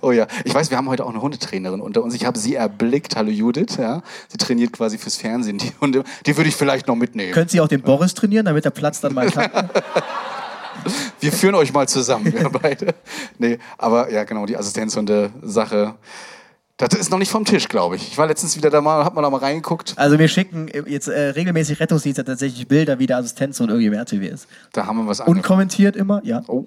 [SPEAKER 4] Oh ja, ich weiß, wir haben heute auch eine Hundetrainerin unter uns. Ich habe sie erblickt. Hallo Judith, ja. Sie trainiert quasi fürs Fernsehen die Hunde. Die würde ich vielleicht noch mitnehmen.
[SPEAKER 5] Können Sie auch den Boris trainieren, damit der Platz dann mal kann? [LAUGHS]
[SPEAKER 4] Wir führen euch mal zusammen, wir beide. Nee, aber ja, genau, die Assistenzhunde-Sache. Das ist noch nicht vom Tisch, glaube ich. Ich war letztens wieder da mal, hab mal da mal reingeguckt.
[SPEAKER 5] Also wir schicken jetzt äh, regelmäßig Rettungsdienste tatsächlich Bilder, wie der Assistenzhund irgendwie im RTW ist.
[SPEAKER 4] Da haben wir was anderes.
[SPEAKER 5] Unkommentiert immer, ja.
[SPEAKER 4] Oh.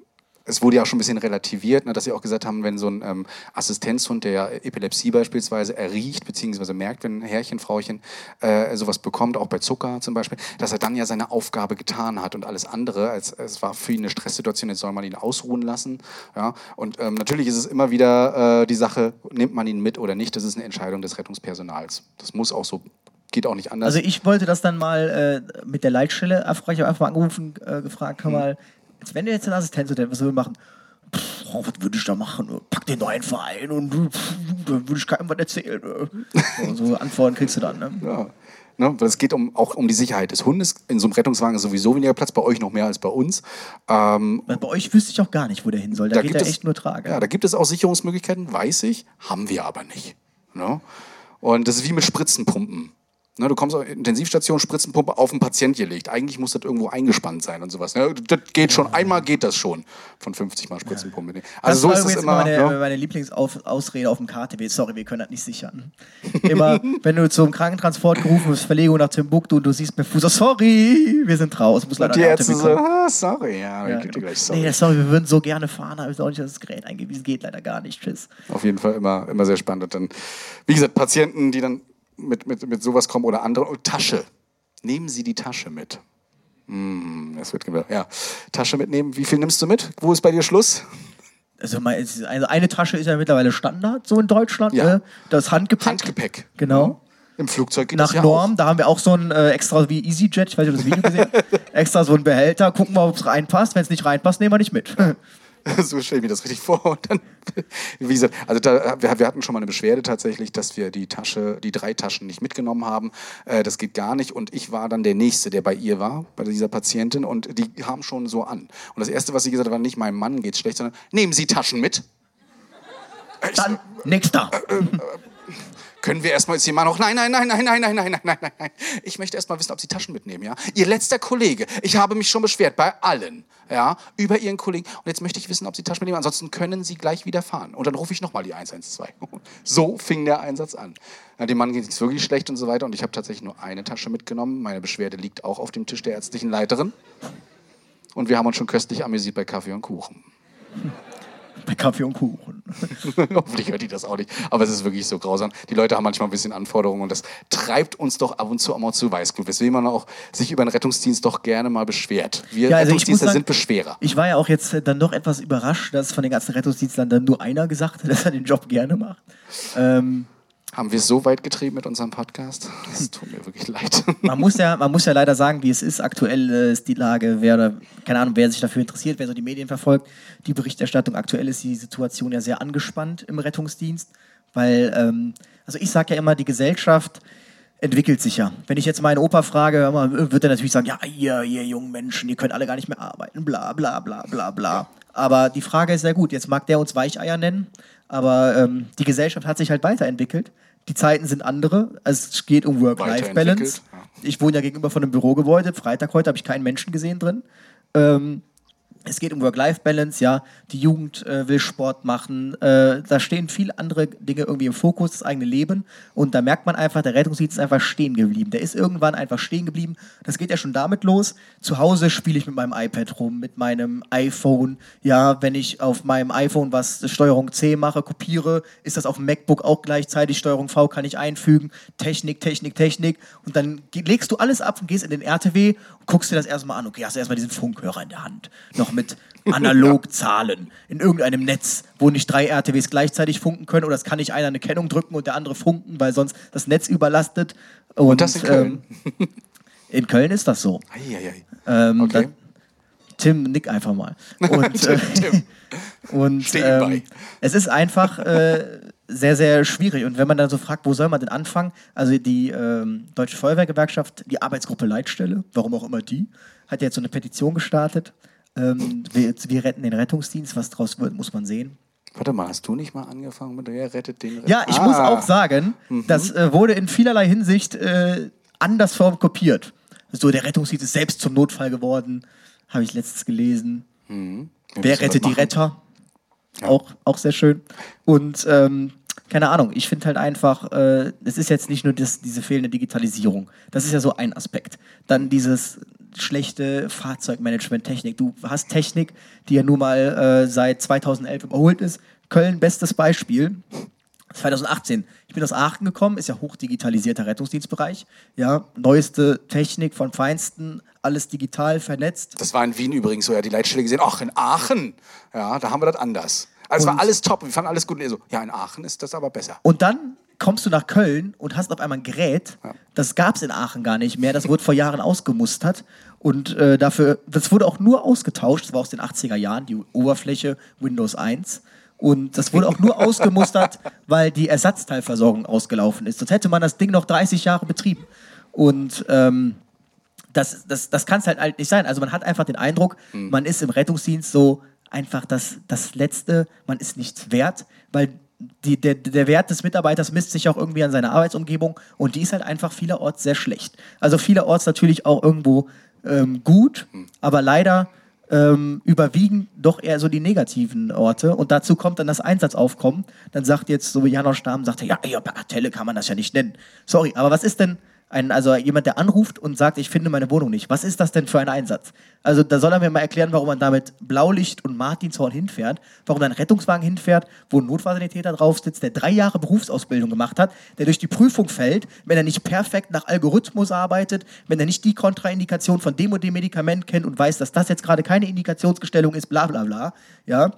[SPEAKER 4] es wurde ja auch schon ein bisschen relativiert, ne, dass sie auch gesagt haben, wenn so ein ähm, Assistenzhund, der ja Epilepsie beispielsweise erriecht, beziehungsweise merkt, wenn ein Herrchen, Frauchen äh, sowas bekommt, auch bei Zucker zum Beispiel, dass er dann ja seine Aufgabe getan hat und alles andere, als es war für ihn eine Stresssituation, jetzt soll man ihn ausruhen lassen. Ja? Und ähm, natürlich ist es immer wieder äh, die Sache, nimmt man ihn mit oder nicht, das ist eine Entscheidung des Rettungspersonals. Das muss auch so geht auch nicht anders.
[SPEAKER 5] Also ich wollte das dann mal äh, mit der Leitstelle erfragen. Ich habe einfach mal angerufen, äh, gefragt, hör mal, jetzt, wenn du jetzt ein Assistenz hättest, was wir machen? Pff, oh, was würde ich da machen? Pack den doch einfach ein und pff, dann würde ich keinem was erzählen. So, so Antworten kriegst du dann. Ne?
[SPEAKER 4] Ja. Ne, weil es geht um, auch um die Sicherheit des Hundes. In so einem Rettungswagen ist sowieso weniger Platz, bei euch noch mehr als bei uns. Ähm,
[SPEAKER 5] Bei euch wüsste ich auch gar nicht, wo der hin soll. Da, geht er echt nur Trage.
[SPEAKER 4] Ja, da gibt es auch Sicherungsmöglichkeiten, weiß ich, haben wir aber nicht. Ne? Und das ist wie mit Spritzenpumpen. Ne, du kommst auf die Intensivstation, Spritzenpumpe auf den Patient gelegt. Eigentlich muss das irgendwo eingespannt sein und sowas. Ne? Das geht schon, einmal geht das schon von 50 Mal Spritzenpumpe.
[SPEAKER 5] das
[SPEAKER 4] Also so
[SPEAKER 5] war
[SPEAKER 4] ist es immer.
[SPEAKER 5] meine,
[SPEAKER 4] ne?
[SPEAKER 5] meine Lieblingsausrede auf dem KTW. Sorry, wir können das nicht sichern. Immer, [LAUGHS] wenn du zum Krankentransport gerufen wirst, Verlegung nach Timbuktu und du siehst mir Fuß, sorry, wir sind raus. Muss leider
[SPEAKER 4] Und die Ärzte so, ah, sorry, ja,
[SPEAKER 5] Ja,
[SPEAKER 4] gleich sorry.
[SPEAKER 5] Nee, sorry, wir würden so gerne fahren, aber ich weiß auch nicht, dass das Gerät eingewiesen geht. Leider gar nicht. Tschüss.
[SPEAKER 4] Auf jeden Fall immer, immer sehr spannend. Dann, wie gesagt, Patienten, die dann mit, mit, mit sowas kommen oder andere. Und Tasche. Nehmen Sie die Tasche mit. Hm, das wird ja. Tasche mitnehmen. Wie viel nimmst du mit? Wo ist bei dir Schluss?
[SPEAKER 5] Also, also eine Tasche ist ja mittlerweile Standard, so in Deutschland.
[SPEAKER 4] Ja.
[SPEAKER 5] Ne? Das Handgepäck.
[SPEAKER 4] Handgepäck.
[SPEAKER 5] Genau.
[SPEAKER 4] Im Flugzeug geht
[SPEAKER 5] Nach
[SPEAKER 4] das ja
[SPEAKER 5] Norm, da haben wir auch so ein äh, extra wie EasyJet, ich weiß nicht, ob du das Video gesehen [LAUGHS] extra so ein Behälter, gucken wir, ob es reinpasst. Wenn es nicht reinpasst, nehmen wir nicht mit. [LAUGHS]
[SPEAKER 4] so stelle ich mir das richtig vor. Und dann, wie gesagt, also da, wir, wir hatten schon mal eine Beschwerde tatsächlich, dass wir die Tasche, die drei Taschen nicht mitgenommen haben. Äh, das geht gar nicht. Und ich war dann der Nächste, der bei ihr war, bei dieser Patientin. Und die haben schon so an. Und das Erste, was sie gesagt hat, war nicht, meinem Mann geht's schlecht, sondern nehmen Sie Taschen mit. Ich so,
[SPEAKER 5] Dann, nächster.
[SPEAKER 4] Können wir erstmal jetzt mal noch. Nein, nein, nein, nein, nein, nein, nein, nein, nein, nein. Ich möchte erstmal wissen, ob Sie Taschen mitnehmen, ja? Ihr letzter Kollege. Ich habe mich schon beschwert bei allen, ja, über Ihren Kollegen. Und jetzt möchte ich wissen, ob Sie Taschen mitnehmen. Ansonsten können Sie gleich wieder fahren. Und dann rufe ich nochmal die 112. [LAUGHS] So fing der Einsatz an. Ja, dem Mann geht es wirklich schlecht und so weiter. Und ich habe tatsächlich nur eine Tasche mitgenommen. Meine Beschwerde liegt auch auf dem Tisch der ärztlichen Leiterin. Und wir haben uns schon köstlich amüsiert bei Kaffee und Kuchen.
[SPEAKER 5] Bei Kaffee und Kuchen. [LAUGHS]
[SPEAKER 4] Hoffentlich hört die das auch nicht. Aber es ist wirklich so grausam. Die Leute haben manchmal ein bisschen Anforderungen und das treibt uns doch ab und zu auch mal zu Weißglut. Weswegen man auch sich über den Rettungsdienst doch gerne mal beschwert. Wir
[SPEAKER 5] Ja, also
[SPEAKER 4] Rettungsdienste
[SPEAKER 5] sagen,
[SPEAKER 4] sind Beschwerer.
[SPEAKER 5] Ich war ja auch jetzt äh, dann doch etwas überrascht, dass von den ganzen Rettungsdienstlern dann nur einer gesagt hat, dass er den Job gerne macht. Ähm,
[SPEAKER 4] Haben wir so weit getrieben mit unserem Podcast? Das tut mir wirklich leid. [LAUGHS]
[SPEAKER 5] man, muss ja, man muss ja leider sagen, wie es ist. Aktuell ist die Lage, wer oder, keine Ahnung, wer sich dafür interessiert, wer so die Medien verfolgt, die Berichterstattung. Aktuell ist die Situation ja sehr angespannt im Rettungsdienst, weil, ähm, also ich sage ja immer, die Gesellschaft entwickelt sich ja. Wenn ich jetzt meinen Opa frage, wird er natürlich sagen, ja, ihr, ihr jungen Menschen, ihr könnt alle gar nicht mehr arbeiten, bla bla bla bla bla. Aber die Frage ist sehr gut. Jetzt mag der uns Weicheier nennen, aber ähm, die Gesellschaft hat sich halt weiterentwickelt. Die Zeiten sind andere. Es geht um Work-Life-Balance. Ich wohne ja gegenüber von einem Bürogebäude. Freitag heute habe ich keinen Menschen gesehen drin. Ähm, es geht um Work-Life-Balance, ja. Die Jugend äh, will Sport machen. Äh, da stehen viele andere Dinge irgendwie im Fokus, das eigene Leben. Und da merkt man einfach, der Rettungsdienst ist einfach stehen geblieben. Der ist irgendwann einfach stehen geblieben. Das geht ja schon damit los. Zu Hause spiele ich mit meinem iPad rum, mit meinem iPhone. Ja, wenn ich auf meinem iPhone was Steuerung C mache, kopiere, ist das auf dem MacBook auch gleichzeitig. Steuerung V kann ich einfügen. Technik, Technik, Technik. Und dann legst du alles ab und gehst in den RTW und guckst dir das erstmal an. Okay, hast du erstmal diesen Funkhörer in der Hand. Noch mit Analogzahlen [LAUGHS] in irgendeinem Netz, wo nicht drei RTWs gleichzeitig funken können oder es kann nicht einer eine Kennung drücken und der andere funken, weil sonst das Netz überlastet. Und,
[SPEAKER 4] das in Köln?
[SPEAKER 5] Ähm, in Köln ist das so.
[SPEAKER 4] Eieiei.
[SPEAKER 5] Ähm,
[SPEAKER 4] Okay.
[SPEAKER 5] da, Tim, nick einfach mal. [LAUGHS] Und, äh,
[SPEAKER 4] Tim. [LAUGHS]
[SPEAKER 5] und ähm,
[SPEAKER 4] bei.
[SPEAKER 5] es ist einfach äh, sehr, sehr schwierig. Und wenn man dann so fragt, wo soll man denn anfangen? Also die ähm, Deutsche Feuerwehrgewerkschaft, die Arbeitsgruppe Leitstelle, warum auch immer die, hat jetzt so eine Petition gestartet. Ähm, wir, wir retten den Rettungsdienst. Was draus wird, muss man sehen.
[SPEAKER 4] Warte mal, hast du nicht mal angefangen mit der rettet den
[SPEAKER 5] Ja, ich
[SPEAKER 4] Ah.
[SPEAKER 5] muss auch sagen, das äh, wurde in vielerlei Hinsicht äh, anders form kopiert. So, der Rettungsdienst ist selbst zum Notfall geworden, habe ich letztens gelesen.
[SPEAKER 4] Wir
[SPEAKER 5] Wer rettet die. Retter? Auch, auch sehr schön. Und ähm, keine Ahnung, ich finde halt einfach, äh, es ist jetzt nicht nur das, diese fehlende Digitalisierung. Das ist ja so ein Aspekt. Dann dieses schlechte Fahrzeugmanagement-Technik. Du hast Technik, die ja nun mal äh, seit 2011 überholt ist. Köln, bestes Beispiel. 2018. Ich bin aus Aachen gekommen, ist ja hochdigitalisierter Rettungsdienstbereich. Ja, neueste Technik von Feinsten, alles digital vernetzt.
[SPEAKER 4] Das war in Wien übrigens so, ja, die Leitstelle gesehen, ach, in Aachen, ja, da haben wir das anders. Also es war
[SPEAKER 5] Und-
[SPEAKER 4] alles top, wir fanden alles gut. Und so, ja, in Aachen ist das aber besser.
[SPEAKER 5] Und dann kommst du nach Köln und hast auf einmal ein Gerät, das gab es in Aachen gar nicht mehr, das wurde vor Jahren ausgemustert und äh, dafür, das wurde auch nur ausgetauscht, das war aus den 80er Jahren, die Oberfläche Windows 1 und das wurde auch nur [LAUGHS] ausgemustert, weil die Ersatzteilversorgung ausgelaufen ist. Sonst hätte man das Ding noch 30 Jahre betrieben. Und ähm, das, das, das kann es halt, halt nicht sein. Also man hat einfach den Eindruck, man ist im Rettungsdienst so einfach das, das Letzte, man ist nichts wert, weil die, der, der Wert des Mitarbeiters misst sich auch irgendwie an seiner Arbeitsumgebung und die ist halt einfach vielerorts sehr schlecht. Also vielerorts natürlich auch irgendwo ähm, gut, aber leider ähm, überwiegen doch eher so die negativen Orte. Und dazu kommt dann das Einsatzaufkommen. Dann sagt jetzt so Janosch Stamm, sagt er, ja, ja, Bagatelle kann man das ja nicht nennen. Sorry, aber was ist denn ein, also jemand, der anruft und sagt, ich finde meine Wohnung nicht. Was ist das denn für ein Einsatz? Also da soll er mir mal erklären, warum man damit Blaulicht und Martinshorn hinfährt, warum da ein Rettungswagen hinfährt, wo ein Notfallsanitäter drauf sitzt, der drei Jahre Berufsausbildung gemacht hat, der durch die Prüfung fällt, wenn er nicht perfekt nach Algorithmus arbeitet, wenn er nicht die Kontraindikation von dem und dem Medikament kennt und weiß, dass das jetzt gerade keine Indikationsgestellung ist, bla bla bla, ja,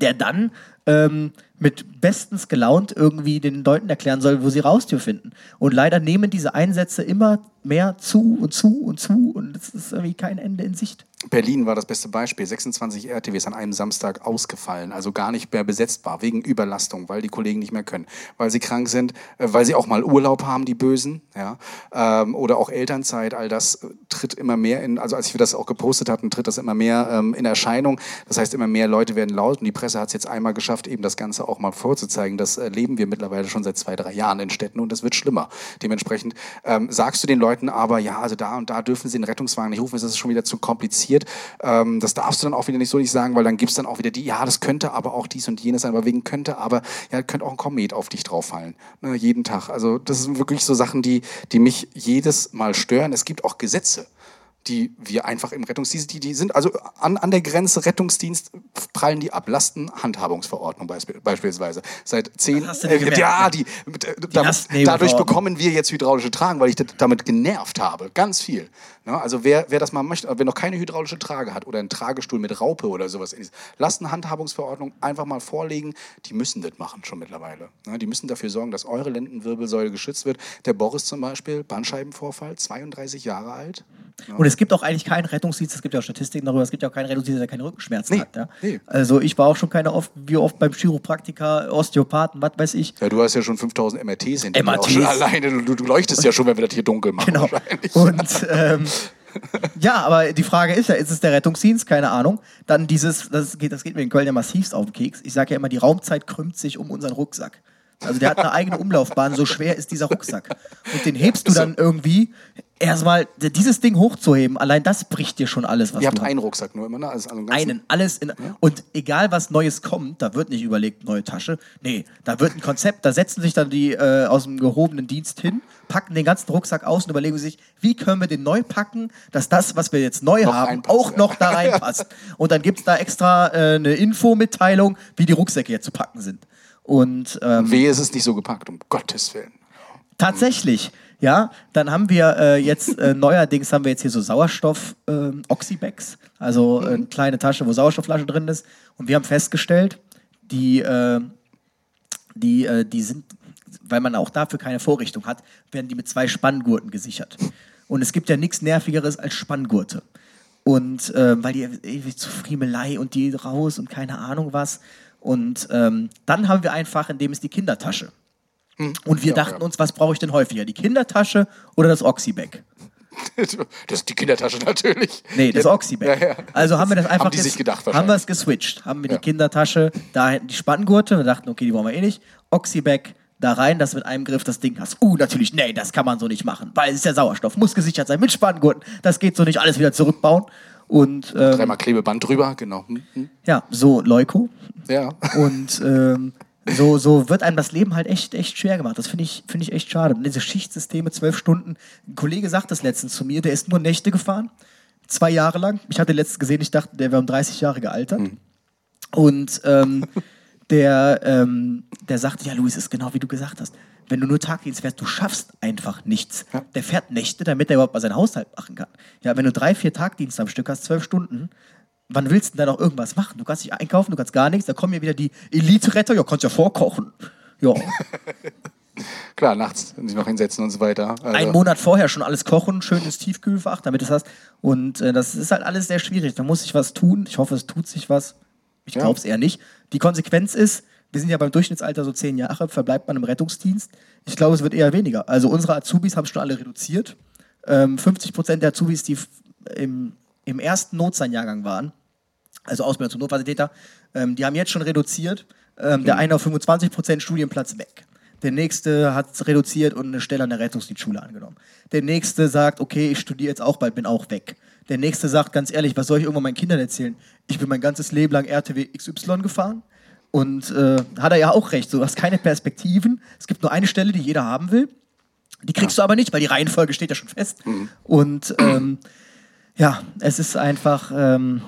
[SPEAKER 5] der dann ähm, mit bestens gelaunt irgendwie den Leuten erklären soll, wo sie Raustür finden. Und leider nehmen diese Einsätze immer mehr zu und zu und zu und es ist irgendwie kein Ende in Sicht.
[SPEAKER 4] Berlin war das beste Beispiel. 26 RTWs an einem Samstag ausgefallen, also gar nicht mehr besetzbar, wegen Überlastung, weil die Kollegen nicht mehr können, weil sie krank sind, äh, weil sie auch mal Urlaub haben, die Bösen, ja, ähm, oder auch Elternzeit. All das äh, tritt immer mehr in, also als wir das auch gepostet hatten, tritt das immer mehr ähm, in Erscheinung. Das heißt, immer mehr Leute werden laut und die Presse hat es jetzt einmal geschafft, eben das Ganze auch mal vorzuzeigen. Das erleben wir mittlerweile schon seit zwei, drei Jahren in Städten und das wird schlimmer. Dementsprechend ähm, sagst du den Leuten aber, ja, also da und da dürfen sie den Rettungswagen nicht rufen, das ist schon wieder zu kompliziert. Ähm, das darfst du dann auch wieder nicht so nicht sagen, weil dann gibt es dann auch wieder die, ja, das könnte aber auch dies und jenes sein, aber wegen könnte, aber ja, könnte auch ein Komet auf dich drauf fallen. Ne, jeden Tag. Also das sind wirklich so Sachen, die, die mich jedes Mal stören. Es gibt auch Gesetze die wir einfach im Rettungsdienst, die, die sind also an, an der Grenze Rettungsdienst prallen die ab. Lastenhandhabungsverordnung beisp beispielsweise. Seit zehn,
[SPEAKER 5] gemerkt,
[SPEAKER 4] ja,
[SPEAKER 5] ne?
[SPEAKER 4] die, äh, damit,
[SPEAKER 5] Lastenhebeverordnung.
[SPEAKER 4] dadurch bekommen wir jetzt hydraulische Tragen, weil ich das damit genervt habe. Ganz viel. Ne? Also wer, wer das mal möchte, wer noch keine hydraulische Trage hat oder einen Tragestuhl mit Raupe oder sowas, Lastenhandhabungsverordnung einfach mal vorlegen. Die müssen das machen schon mittlerweile. Ne? Die müssen dafür sorgen, dass eure Lendenwirbelsäule geschützt wird. Der Boris zum Beispiel, Bandscheibenvorfall, 32 Jahre alt. Ne?
[SPEAKER 5] Es gibt auch eigentlich keinen Rettungsdienst, es gibt ja auch Statistiken darüber, es gibt ja auch keinen Rettungsdienst, der keine Rückenschmerzen
[SPEAKER 4] Nee,
[SPEAKER 5] hat. Ja?
[SPEAKER 4] nee.
[SPEAKER 5] Also ich war auch schon keine oft, wie oft beim Chiropraktiker, Osteopathen, was weiß ich.
[SPEAKER 4] Ja, du hast ja schon 5000 MRTs hinter dir. Auch
[SPEAKER 5] MRTs.
[SPEAKER 4] schon alleine. Du, du leuchtest ja schon, wenn wir das hier dunkel machen.
[SPEAKER 5] Genau. Und ähm, ja, aber die Frage ist ja, ist es der Rettungsdienst? Keine Ahnung. Dann dieses, das geht, das geht mir in Köln ja massivst auf den Keks. Ich sage ja immer, die Raumzeit krümmt sich um unseren Rucksack. Also der hat eine eigene Umlaufbahn, so schwer ist dieser Rucksack. Und den hebst du dann irgendwie erstmal, dieses Ding hochzuheben, allein das bricht dir schon alles, was
[SPEAKER 4] Ihr
[SPEAKER 5] du
[SPEAKER 4] habt
[SPEAKER 5] hast.
[SPEAKER 4] einen Rucksack nur immer, ne? Einen ganzen-
[SPEAKER 5] Einen, alles in. Und egal was Neues kommt, da wird nicht überlegt, neue Tasche. Nee, da wird ein Konzept, da setzen sich dann die äh, aus dem gehobenen Dienst hin, packen den ganzen Rucksack aus und überlegen sich, wie können wir den neu packen, dass das, was wir jetzt neu
[SPEAKER 4] Noch
[SPEAKER 5] haben, auch
[SPEAKER 4] ja.
[SPEAKER 5] noch da reinpasst. [LAUGHS] Und dann gibt es da extra äh, eine Infomitteilung, wie die Rucksäcke jetzt zu packen sind. Und ähm,
[SPEAKER 4] Wehe, es ist nicht so gepackt, um Gottes Willen.
[SPEAKER 5] Tatsächlich, ja. Dann haben wir äh, jetzt äh, [LAUGHS] neuerdings haben wir jetzt hier so Sauerstoff ähm, Oxybags, also äh, eine kleine Tasche, wo Sauerstoffflasche drin ist. Und wir haben festgestellt, die, äh, die, äh, die sind, weil man auch dafür keine Vorrichtung hat, werden die mit zwei Spanngurten gesichert. Und es gibt ja nichts Nervigeres als Spanngurte. Und äh, weil die ewig zu Friemelei und die raus und keine Ahnung was. Und ähm, dann haben wir einfach, in dem ist die Kindertasche. Und wir
[SPEAKER 4] Ja,
[SPEAKER 5] dachten
[SPEAKER 4] ja.
[SPEAKER 5] uns, was brauche ich denn häufiger? Die Kindertasche oder das Oxybag?
[SPEAKER 4] Das ist die Kindertasche natürlich.
[SPEAKER 5] Nee, das Oxybag.
[SPEAKER 4] Ja.
[SPEAKER 5] Also haben wir das einfach
[SPEAKER 4] Haben die sich gedacht
[SPEAKER 5] haben wir es geswitcht. Haben wir die Kindertasche, da hinten die Spanngurte. Wir dachten, okay, die wollen wir eh nicht. Oxybag da rein, dass du mit einem Griff das Ding hast. Uh, natürlich, nee, das kann man so nicht machen, weil es ist ja Sauerstoff, muss gesichert sein mit Spanngurten. Das geht so nicht, alles wieder zurückbauen. Und ähm,
[SPEAKER 4] Dreimal Klebeband drüber, genau. Hm, hm.
[SPEAKER 5] ja, so Leuko.
[SPEAKER 4] Ja.
[SPEAKER 5] Und ähm, so, so wird einem das Leben halt echt, echt schwer gemacht. Das finde ich, finde ich echt schade. Und diese Schichtsysteme, zwölf Stunden. Ein Kollege sagt das letztens zu mir, der ist nur Nächte gefahren. Zwei Jahre lang. Ich hatte letztens gesehen, ich dachte, der wäre um 30 Jahre gealtert. Und ähm, [LAUGHS] der, ähm, der sagte, ja, Luis, ist genau wie du gesagt hast. Wenn du nur Tagdienst fährst, du schaffst einfach nichts.
[SPEAKER 4] Ja.
[SPEAKER 5] Der fährt Nächte, damit er überhaupt mal seinen Haushalt machen kann. Ja, wenn du drei, vier Tagdienst am Stück hast, zwölf Stunden, wann willst du denn da noch irgendwas machen? Du kannst nicht einkaufen, du kannst gar nichts. Da kommen ja wieder die Elite-Retter, ja, kannst ja vorkochen. Ja. [LAUGHS]
[SPEAKER 4] klar, nachts sich noch hinsetzen und so weiter. Also,
[SPEAKER 5] einen Monat vorher schon alles kochen, schön ins Tiefkühlfach, damit du es hast. Und äh, das ist halt alles sehr schwierig. Da muss sich was tun. Ich hoffe, es tut sich was. Ich
[SPEAKER 4] Ja.
[SPEAKER 5] glaube es eher nicht. Die Konsequenz ist, wir sind ja beim Durchschnittsalter so zehn Jahre, verbleibt man im Rettungsdienst. Ich glaube, es wird eher weniger. Also unsere Azubis haben schon alle reduziert. Ähm, 50 Prozent der Azubis, die im, im ersten Notsanjahrgang waren, also Ausbildung zum Notfallsanitäter, ähm, die haben jetzt schon reduziert. Ähm, der eine auf 25 Prozent Studienplatz weg. Der nächste hat reduziert und eine Stelle an der Rettungsdienstschule angenommen. Der nächste sagt, okay, ich studiere jetzt auch bald, bin auch weg. Der nächste sagt, ganz ehrlich, was soll ich irgendwann meinen Kindern erzählen? Ich bin mein ganzes Leben lang RTW XY gefahren. Und äh, hat er ja auch recht, so, du hast keine Perspektiven. Es gibt nur eine Stelle, die jeder haben will. Die kriegst du aber nicht, weil die Reihenfolge steht ja schon fest. Und ähm, ja, es ist einfach ähm,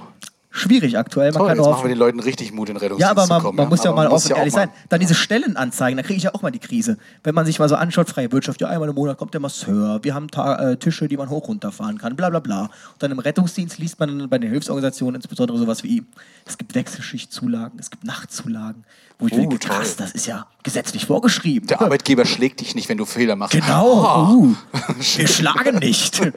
[SPEAKER 5] schwierig aktuell. Man
[SPEAKER 4] toll,
[SPEAKER 5] kann
[SPEAKER 4] jetzt machen wir den Leuten richtig Mut in Rettungsdienst
[SPEAKER 5] ja, aber man,
[SPEAKER 4] zu kommen.
[SPEAKER 5] man muss ja auch
[SPEAKER 4] Aber
[SPEAKER 5] mal offen und ehrlich
[SPEAKER 4] mal-
[SPEAKER 5] sein. Dann diese Stellenanzeigen, da kriege ich ja auch mal die Krise. Wenn man sich mal so anschaut, freie Wirtschaft, ja, einmal im Monat kommt der Masseur, wir haben Ta äh, Tische, die man hoch runterfahren kann, bla bla bla. Und dann im Rettungsdienst liest man bei den Hilfsorganisationen insbesondere sowas wie, es gibt Wechselschichtzulagen, es gibt Nachtzulagen, wo ich
[SPEAKER 4] Oh,
[SPEAKER 5] denke, krass, das ist ja gesetzlich vorgeschrieben.
[SPEAKER 4] Der Arbeitgeber schlägt dich nicht, wenn du Fehler machst.
[SPEAKER 5] Genau,
[SPEAKER 4] Oh.
[SPEAKER 5] uh, [LAUGHS] wir schlagen nicht. [LAUGHS]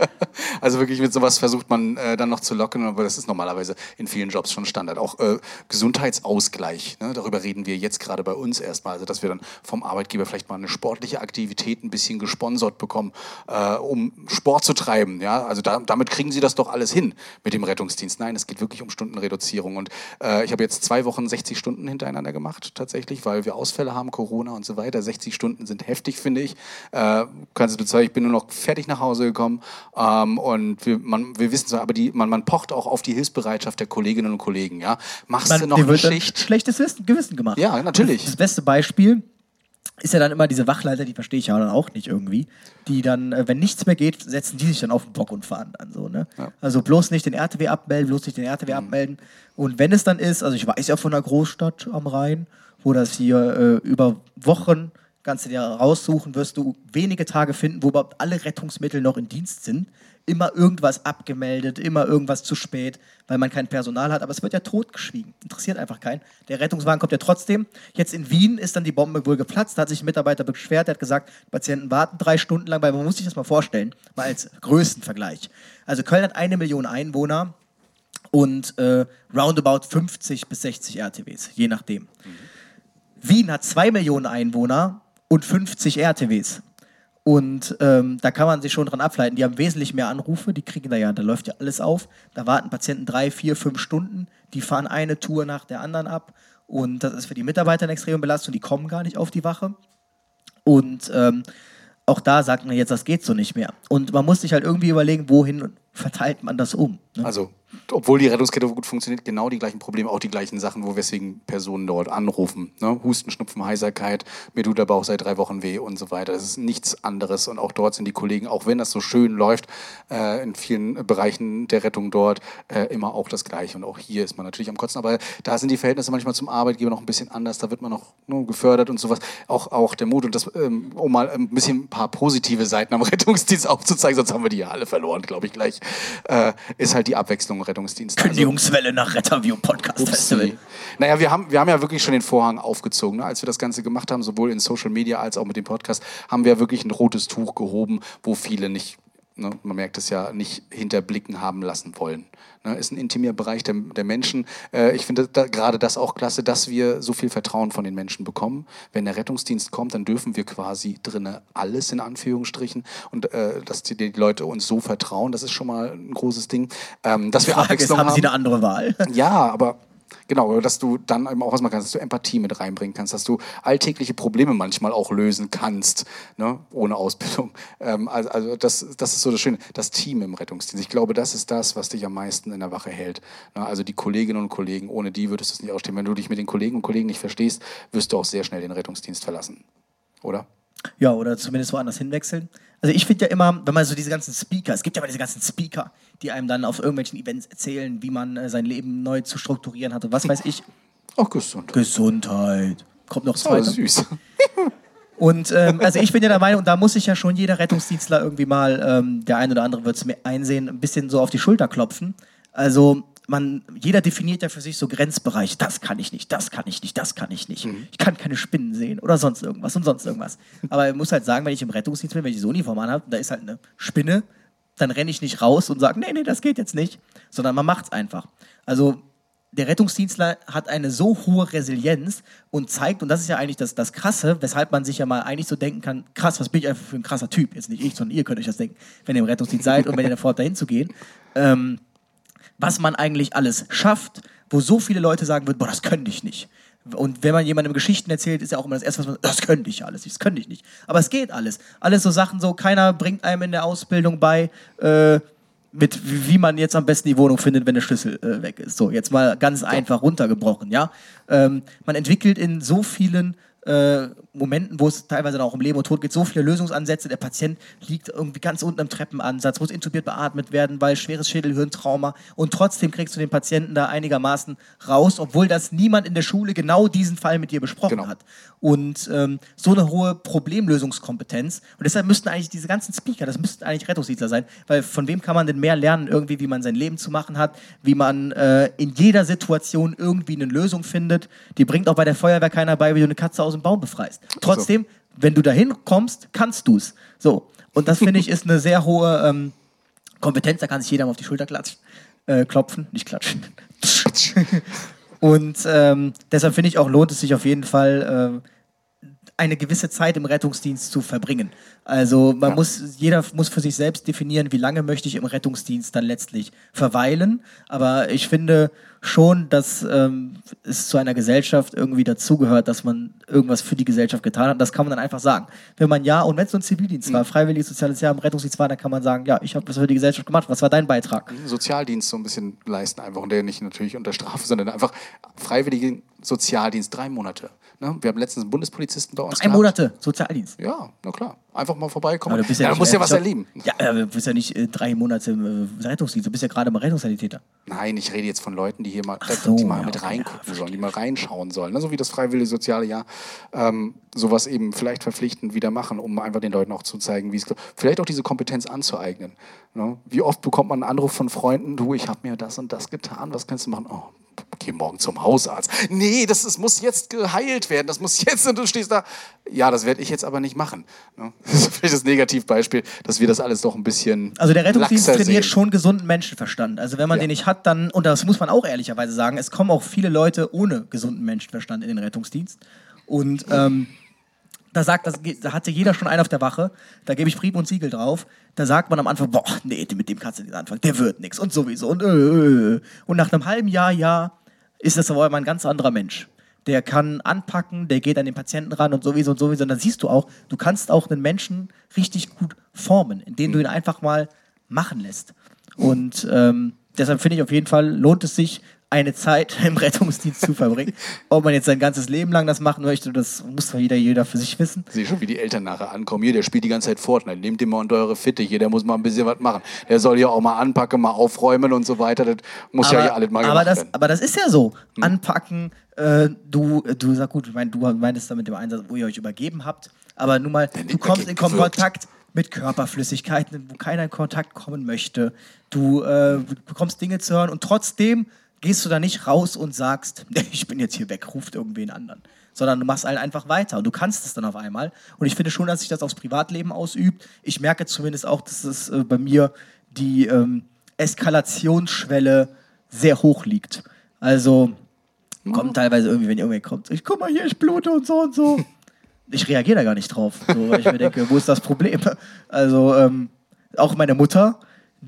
[SPEAKER 4] Also wirklich mit sowas versucht man äh, dann noch zu locken, aber das ist normalerweise in vielen Jobs schon Standard. Auch äh, Gesundheitsausgleich, ne? darüber reden wir jetzt gerade bei uns erstmal, also dass wir dann vom Arbeitgeber vielleicht mal eine sportliche Aktivität ein bisschen gesponsert bekommen, äh, um Sport zu treiben. Ja? Also da, damit kriegen sie das doch alles hin mit dem Rettungsdienst. Nein, es geht wirklich um Stundenreduzierung und äh, ich habe jetzt zwei Wochen 60 Stunden hintereinander gemacht tatsächlich, weil wir Ausfälle haben, Corona und so weiter. 60 Stunden sind heftig, finde ich. Äh, kannst du bezeugen, ich bin nur noch fertig nach Hause gekommen ähm, und wir, man, wir wissen so, aber die, man, man pocht auch auf die Hilfsbereitschaft der Kolleginnen und Kollegen. Ja? Machst
[SPEAKER 5] Man,
[SPEAKER 4] du noch eine Schicht?
[SPEAKER 5] schlechtes Wissen, Gewissen gemacht.
[SPEAKER 4] Ja, natürlich.
[SPEAKER 5] Das beste Beispiel ist ja dann immer diese Wachleiter, die verstehe ich ja dann auch nicht irgendwie, die dann, äh, wenn nichts mehr geht, setzen die sich dann auf den Bock und fahren dann so, ne? Also bloß nicht den RTW abmelden, bloß nicht den RTW
[SPEAKER 4] Mhm.
[SPEAKER 5] abmelden. Und wenn es dann ist, also ich weiß ja von einer Großstadt am Rhein, wo das hier äh, über Wochen kannst du dir raussuchen, wirst du wenige Tage finden, wo überhaupt alle Rettungsmittel noch in Dienst sind. Immer irgendwas abgemeldet, immer irgendwas zu spät, weil man kein Personal hat. Aber es wird ja totgeschwiegen. Interessiert einfach keinen. Der Rettungswagen kommt ja trotzdem. Jetzt in Wien ist dann die Bombe wohl geplatzt. Da hat sich ein Mitarbeiter beschwert. Der hat gesagt, Patienten warten drei Stunden lang, weil man muss sich das mal vorstellen. Mal als Größenvergleich. Also Köln hat eine Million Einwohner und äh, roundabout 50 bis 60 RTWs, je nachdem. Wien hat 2 Millionen Einwohner und 50 RTWs. Und ähm, da kann man sich schon dran ableiten. Die haben wesentlich mehr Anrufe, die kriegen da ja, da läuft ja alles auf. Da warten Patienten drei, vier, fünf Stunden, die fahren eine Tour nach der anderen ab. Und das ist für die Mitarbeiter eine extreme Belastung, die kommen gar nicht auf die Wache. Und ähm, auch da sagt man jetzt, das geht so nicht mehr. Und man muss sich halt irgendwie überlegen, wohin verteilt man das um. Ne?
[SPEAKER 4] Also, obwohl die Rettungskette gut funktioniert, genau die gleichen Probleme, auch die gleichen Sachen, wo weswegen Personen dort anrufen. Ne? Husten, Schnupfen, Heiserkeit, mir tut der Bauch seit drei Wochen weh und so weiter. Das ist nichts anderes. Und auch dort sind die Kollegen, auch wenn das so schön läuft, äh, in vielen Bereichen der Rettung dort, äh, immer auch das Gleiche. Und auch hier ist man natürlich am Kotzen. Aber da sind die Verhältnisse manchmal zum Arbeitgeber noch ein bisschen anders. Da wird man noch ne, gefördert und sowas. Auch, auch der Mut und das, ähm, um mal ein bisschen ein paar positive Seiten am [LAUGHS] Rettungsdienst aufzuzeigen, sonst haben wir die ja alle verloren, glaube ich, gleich, [LAUGHS] äh, ist halt die Abwechslung Rettungsdienst. Also-
[SPEAKER 5] Kündigungswelle nach Retterview Podcast Festival.
[SPEAKER 4] Upsi. Naja, wir haben, wir haben ja wirklich schon den Vorhang aufgezogen. Ne? Als wir das Ganze gemacht haben, sowohl in Social Media als auch mit dem Podcast, haben wir wirklich ein rotes Tuch gehoben, wo viele nicht, ne, man merkt es ja, nicht hinter Blicken haben lassen wollen. Ne? Ist ein intimer Bereich der, der Menschen. Äh, ich finde da, gerade das auch klasse, dass wir so viel Vertrauen von den Menschen bekommen. Wenn der Rettungsdienst kommt, dann dürfen wir quasi drinnen alles in Anführungsstrichen und äh, dass die, die Leute uns so vertrauen, das ist schon mal ein großes Ding. Ähm, dass
[SPEAKER 5] Die
[SPEAKER 4] wir
[SPEAKER 5] Frage ist,
[SPEAKER 4] Abwechslung
[SPEAKER 5] haben
[SPEAKER 4] haben.
[SPEAKER 5] Sie eine andere Wahl?
[SPEAKER 4] Ja, aber genau, dass du dann eben auch was machen kannst, dass du Empathie mit reinbringen kannst, dass du alltägliche Probleme manchmal auch lösen kannst, ne, ohne Ausbildung. [LAUGHS] Ähm, also also das, das ist so das Schöne, das Team im Rettungsdienst. Ich glaube, das ist das, was dich am meisten in der Wache hält. Ne, also die Kolleginnen und Kollegen, ohne die würdest du es nicht ausstehen. Wenn du dich mit den Kollegen und Kollegen nicht verstehst, wirst du auch sehr schnell den Rettungsdienst verlassen. Oder?
[SPEAKER 5] Ja, oder zumindest woanders hinwechseln. Also ich finde ja immer, wenn man so diese ganzen Speaker, es gibt ja immer diese ganzen Speaker, die einem dann auf irgendwelchen Events erzählen, wie man äh, sein Leben neu zu strukturieren hatte. Was weiß ich.
[SPEAKER 4] Auch gesund.
[SPEAKER 5] Gesundheit. Kommt noch zwei.
[SPEAKER 4] süß. [LAUGHS]
[SPEAKER 5] Und ähm, also ich bin ja der Meinung, da muss sich ja schon jeder Rettungsdienstler irgendwie mal, ähm, der ein oder andere wird es mir einsehen, ein bisschen so auf die Schulter klopfen. Also man, jeder definiert ja für sich so Grenzbereiche. Das kann ich nicht, das kann ich nicht, das kann ich nicht. Ich kann keine Spinnen sehen oder sonst irgendwas und sonst irgendwas. [LAUGHS] Aber ich muss halt sagen, wenn ich im Rettungsdienst bin, wenn ich so Uniform anhabe, da ist halt eine Spinne, dann renne ich nicht raus und sage, nee, nee, das geht jetzt nicht, sondern man macht's einfach. Also der Rettungsdienstler hat eine so hohe Resilienz und zeigt, und das ist ja eigentlich das, das Krasse, weshalb man sich ja mal eigentlich so denken kann, krass, was bin ich einfach für ein krasser Typ? Jetzt nicht ich, sondern ihr könnt euch das denken, wenn ihr im Rettungsdienst seid und wenn ihr [LAUGHS] davor dahin zu gehen. Ähm, was man eigentlich alles schafft, wo so viele Leute sagen würden, boah, das könnte ich nicht. Und wenn man jemandem Geschichten erzählt, ist ja auch immer das Erste, was man, das könnte ich alles, das könnte ich nicht. Aber es geht alles. Alles so Sachen so, keiner bringt einem in der Ausbildung bei, äh, mit wie man jetzt am besten die Wohnung findet, wenn der Schlüssel äh, weg ist. So, jetzt mal ganz einfach runtergebrochen, ja. Ähm, man entwickelt in so vielen äh, Momenten, wo es teilweise dann auch um Leben und Tod geht, so viele Lösungsansätze. Der Patient liegt irgendwie ganz unten im Treppenansatz, muss intubiert beatmet werden, weil schweres Schädelhirntrauma. Und trotzdem kriegst du den Patienten da einigermaßen raus, obwohl das niemand in der Schule genau diesen Fall mit dir besprochen hat. Und ähm, so eine hohe Problemlösungskompetenz. Und deshalb müssten eigentlich diese ganzen Speaker, das müssten eigentlich Rettungsdienstler sein, weil von wem kann man denn mehr lernen, irgendwie, wie man sein Leben zu machen hat, wie man äh, in jeder Situation irgendwie eine Lösung findet. Die bringt auch bei der Feuerwehr keiner bei, wie du eine Katze aus dem Baum befreist. Trotzdem, wenn du dahin kommst, kannst du es. So. Und das finde ich ist eine sehr hohe ähm, Kompetenz, da kann sich jeder mal auf die Schulter klatschen, äh, klopfen, nicht klatschen. [LAUGHS] Und ähm, deshalb finde ich auch, lohnt es sich auf jeden Fall, äh, eine gewisse Zeit im Rettungsdienst zu verbringen. Also man muss, jeder muss für sich selbst definieren, wie lange möchte ich im Rettungsdienst dann letztlich verweilen. Aber ich finde schon, dass ähm, es zu einer Gesellschaft irgendwie dazugehört, dass man irgendwas für die Gesellschaft getan hat. Das kann man dann einfach sagen. Wenn man ja, und wenn es so ein Zivildienst war, freiwilliges soziales Jahr im Rettungsdienst war, dann kann man sagen, ja, ich habe was für die Gesellschaft gemacht. Was war dein Beitrag?
[SPEAKER 4] Sozialdienst so ein bisschen leisten einfach und der nicht natürlich unter Strafe, sondern einfach freiwilligen Sozialdienst, drei Monate. Ne? Wir haben letztens einen Bundespolizisten bei uns
[SPEAKER 5] Drei
[SPEAKER 4] gehabt.
[SPEAKER 5] Monate Sozialdienst.
[SPEAKER 4] Ja, na klar. Einfach mal vorbeikommen.
[SPEAKER 5] Aber du
[SPEAKER 4] ja,
[SPEAKER 5] ja,
[SPEAKER 4] musst ja
[SPEAKER 5] äh,
[SPEAKER 4] was erleben.
[SPEAKER 5] Ja, aber du bist ja nicht äh, drei Monate im äh, Rettungsdienst, du bist ja gerade mal Rettungssanitäter.
[SPEAKER 4] Nein, ich rede jetzt von Leuten, die hier mal,
[SPEAKER 5] so,
[SPEAKER 4] die mal
[SPEAKER 5] ja,
[SPEAKER 4] mit reingucken sollen, die mal reinschauen sollen. Ne? So wie das freiwillige soziale Jahr. Ähm, sowas eben vielleicht verpflichtend wieder machen, um einfach den Leuten auch zu zeigen, wie es vielleicht auch diese Kompetenz anzueignen. Ne? Wie oft bekommt man einen Anruf von Freunden, du, ich habe mir das und das getan, was kannst du machen? Oh, geh morgen zum Hausarzt. Nee, das, ist, muss jetzt geheilt werden, das muss jetzt [LAUGHS] und du stehst da. Ja, das werde ich jetzt aber nicht machen. Ne? [LAUGHS] Das ist vielleicht das Negativbeispiel, dass wir das alles doch ein bisschen
[SPEAKER 5] Also der Rettungsdienst trainiert
[SPEAKER 4] sehen.
[SPEAKER 5] schon gesunden Menschenverstand. Also wenn man
[SPEAKER 4] Ja.
[SPEAKER 5] den nicht hat, dann, und das muss man auch ehrlicherweise sagen, es kommen auch viele Leute ohne gesunden Menschenverstand in den Rettungsdienst. Und ähm, da sagt, das, da hatte jeder schon einen auf der Wache, da gebe ich Brief und Siegel drauf. Da sagt man am Anfang, boah, nee, mit dem kannst du nicht anfangen, der wird nichts und sowieso und äh, äh. Und nach einem halben Jahr, ja, ist das aber immer ein ganz anderer Mensch. Der kann anpacken, der geht an den Patienten ran und sowieso und sowieso. Und dann siehst du auch, du kannst auch einen Menschen richtig gut formen, indem du ihn einfach mal machen lässt. Und ähm, deshalb finde ich auf jeden Fall, lohnt es sich, eine Zeit [LAUGHS] im Rettungsdienst zu verbringen. [LAUGHS] Ob man jetzt sein ganzes Leben lang das machen möchte, das muss doch jeder, jeder für sich wissen.
[SPEAKER 4] Sehe schon, wie die Eltern nachher ankommen. Hier, der spielt die ganze Zeit Fortnite. Nehmt den mal unter eure Fitte hier, der muss mal ein bisschen was machen. Der soll ja auch mal anpacken, mal aufräumen und so weiter. Das muss ja hier alles mal
[SPEAKER 5] aber
[SPEAKER 4] gemacht
[SPEAKER 5] das,
[SPEAKER 4] werden.
[SPEAKER 5] aber das ist ja so. Anpacken, äh, du, du sag gut, ich meine, du meintest da mit dem Einsatz, wo ihr euch übergeben habt, aber nun mal, du kommst in. Kontakt mit Körperflüssigkeiten, wo keiner in Kontakt kommen möchte. Du äh, bekommst Dinge zu hören und trotzdem gehst du da nicht raus und sagst, [LAUGHS] ich bin jetzt hier weg, ruft irgendwen anderen. Sondern du machst halt einfach weiter und du kannst es dann auf einmal. Und ich finde schon, dass sich das aufs Privatleben ausübt. Ich merke zumindest auch, dass es äh, bei mir die ähm, Eskalationsschwelle sehr hoch liegt. Also kommt teilweise irgendwie, wenn irgendwer kommt, ich guck mal hier, ich blute und so und so. Ich reagiere da gar nicht drauf, so, weil ich mir denke, wo ist das Problem? [LAUGHS] Also ähm, auch meine Mutter,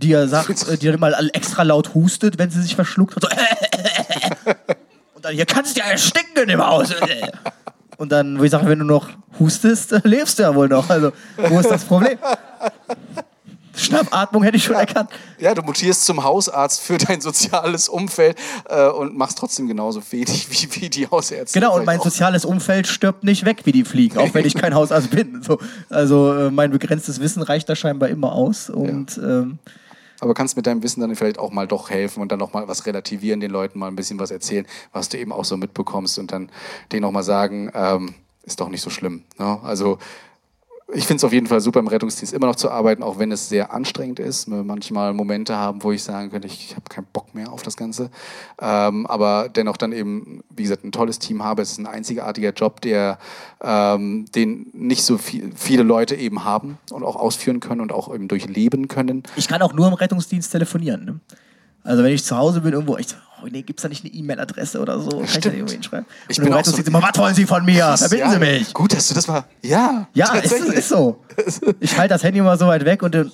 [SPEAKER 5] die ja sagt, äh, die dann mal extra laut hustet, wenn sie sich verschluckt hat. So, [LAUGHS] und dann, hier kannst du ja ersticken in dem Haus. [LAUGHS] Und dann, wo ich sage, wenn du noch hustest, äh, [LAUGHS] lebst du ja wohl noch. Also, wo ist das Problem? Schnappatmung hätte ich schon erkannt.
[SPEAKER 4] Ja, du mutierst zum Hausarzt für dein soziales Umfeld äh, und machst trotzdem genauso fähig wie, wie die Hausärzte.
[SPEAKER 5] Genau, und mein
[SPEAKER 4] auch.
[SPEAKER 5] soziales Umfeld stirbt nicht weg wie die Fliegen, auch wenn ich kein Hausarzt bin. So, also äh, mein begrenztes Wissen reicht da scheinbar immer aus. Und ähm,
[SPEAKER 4] Aber kannst mit deinem Wissen dann vielleicht auch mal doch helfen und dann noch mal was relativieren, den Leuten mal ein bisschen was erzählen, was du eben auch so mitbekommst und dann denen auch mal sagen, ähm, ist doch nicht so schlimm. Ne? Also ich finde es auf jeden Fall super, im Rettungsdienst immer noch zu arbeiten, auch wenn es sehr anstrengend ist. Wir manchmal Momente haben, wo ich sagen könnte, ich habe keinen Bock mehr auf das Ganze. Ähm, aber dennoch dann eben, wie gesagt, ein tolles Team habe. Es ist ein einzigartiger Job, der, ähm, den nicht so viel, viele Leute eben haben und auch ausführen können und auch eben durchleben können.
[SPEAKER 5] Ich kann auch nur im Rettungsdienst telefonieren. Ne? Also wenn ich zu Hause bin irgendwo, ich so, oh nee, gibt's da nicht eine E-Mail-Adresse oder so? Kann ich da
[SPEAKER 4] Stimmt.
[SPEAKER 5] irgendwo hinschreiben?
[SPEAKER 4] Ich
[SPEAKER 5] und
[SPEAKER 4] bin auch so-
[SPEAKER 5] Rettungsdienst immer, was wollen Sie von mir? Verbinden
[SPEAKER 4] Ja,
[SPEAKER 5] Sie mich.
[SPEAKER 4] Gut, dass du das mal. Ja,
[SPEAKER 5] Ja, ist, ist so. [LAUGHS] Ich halte das Handy immer so weit weg und dann.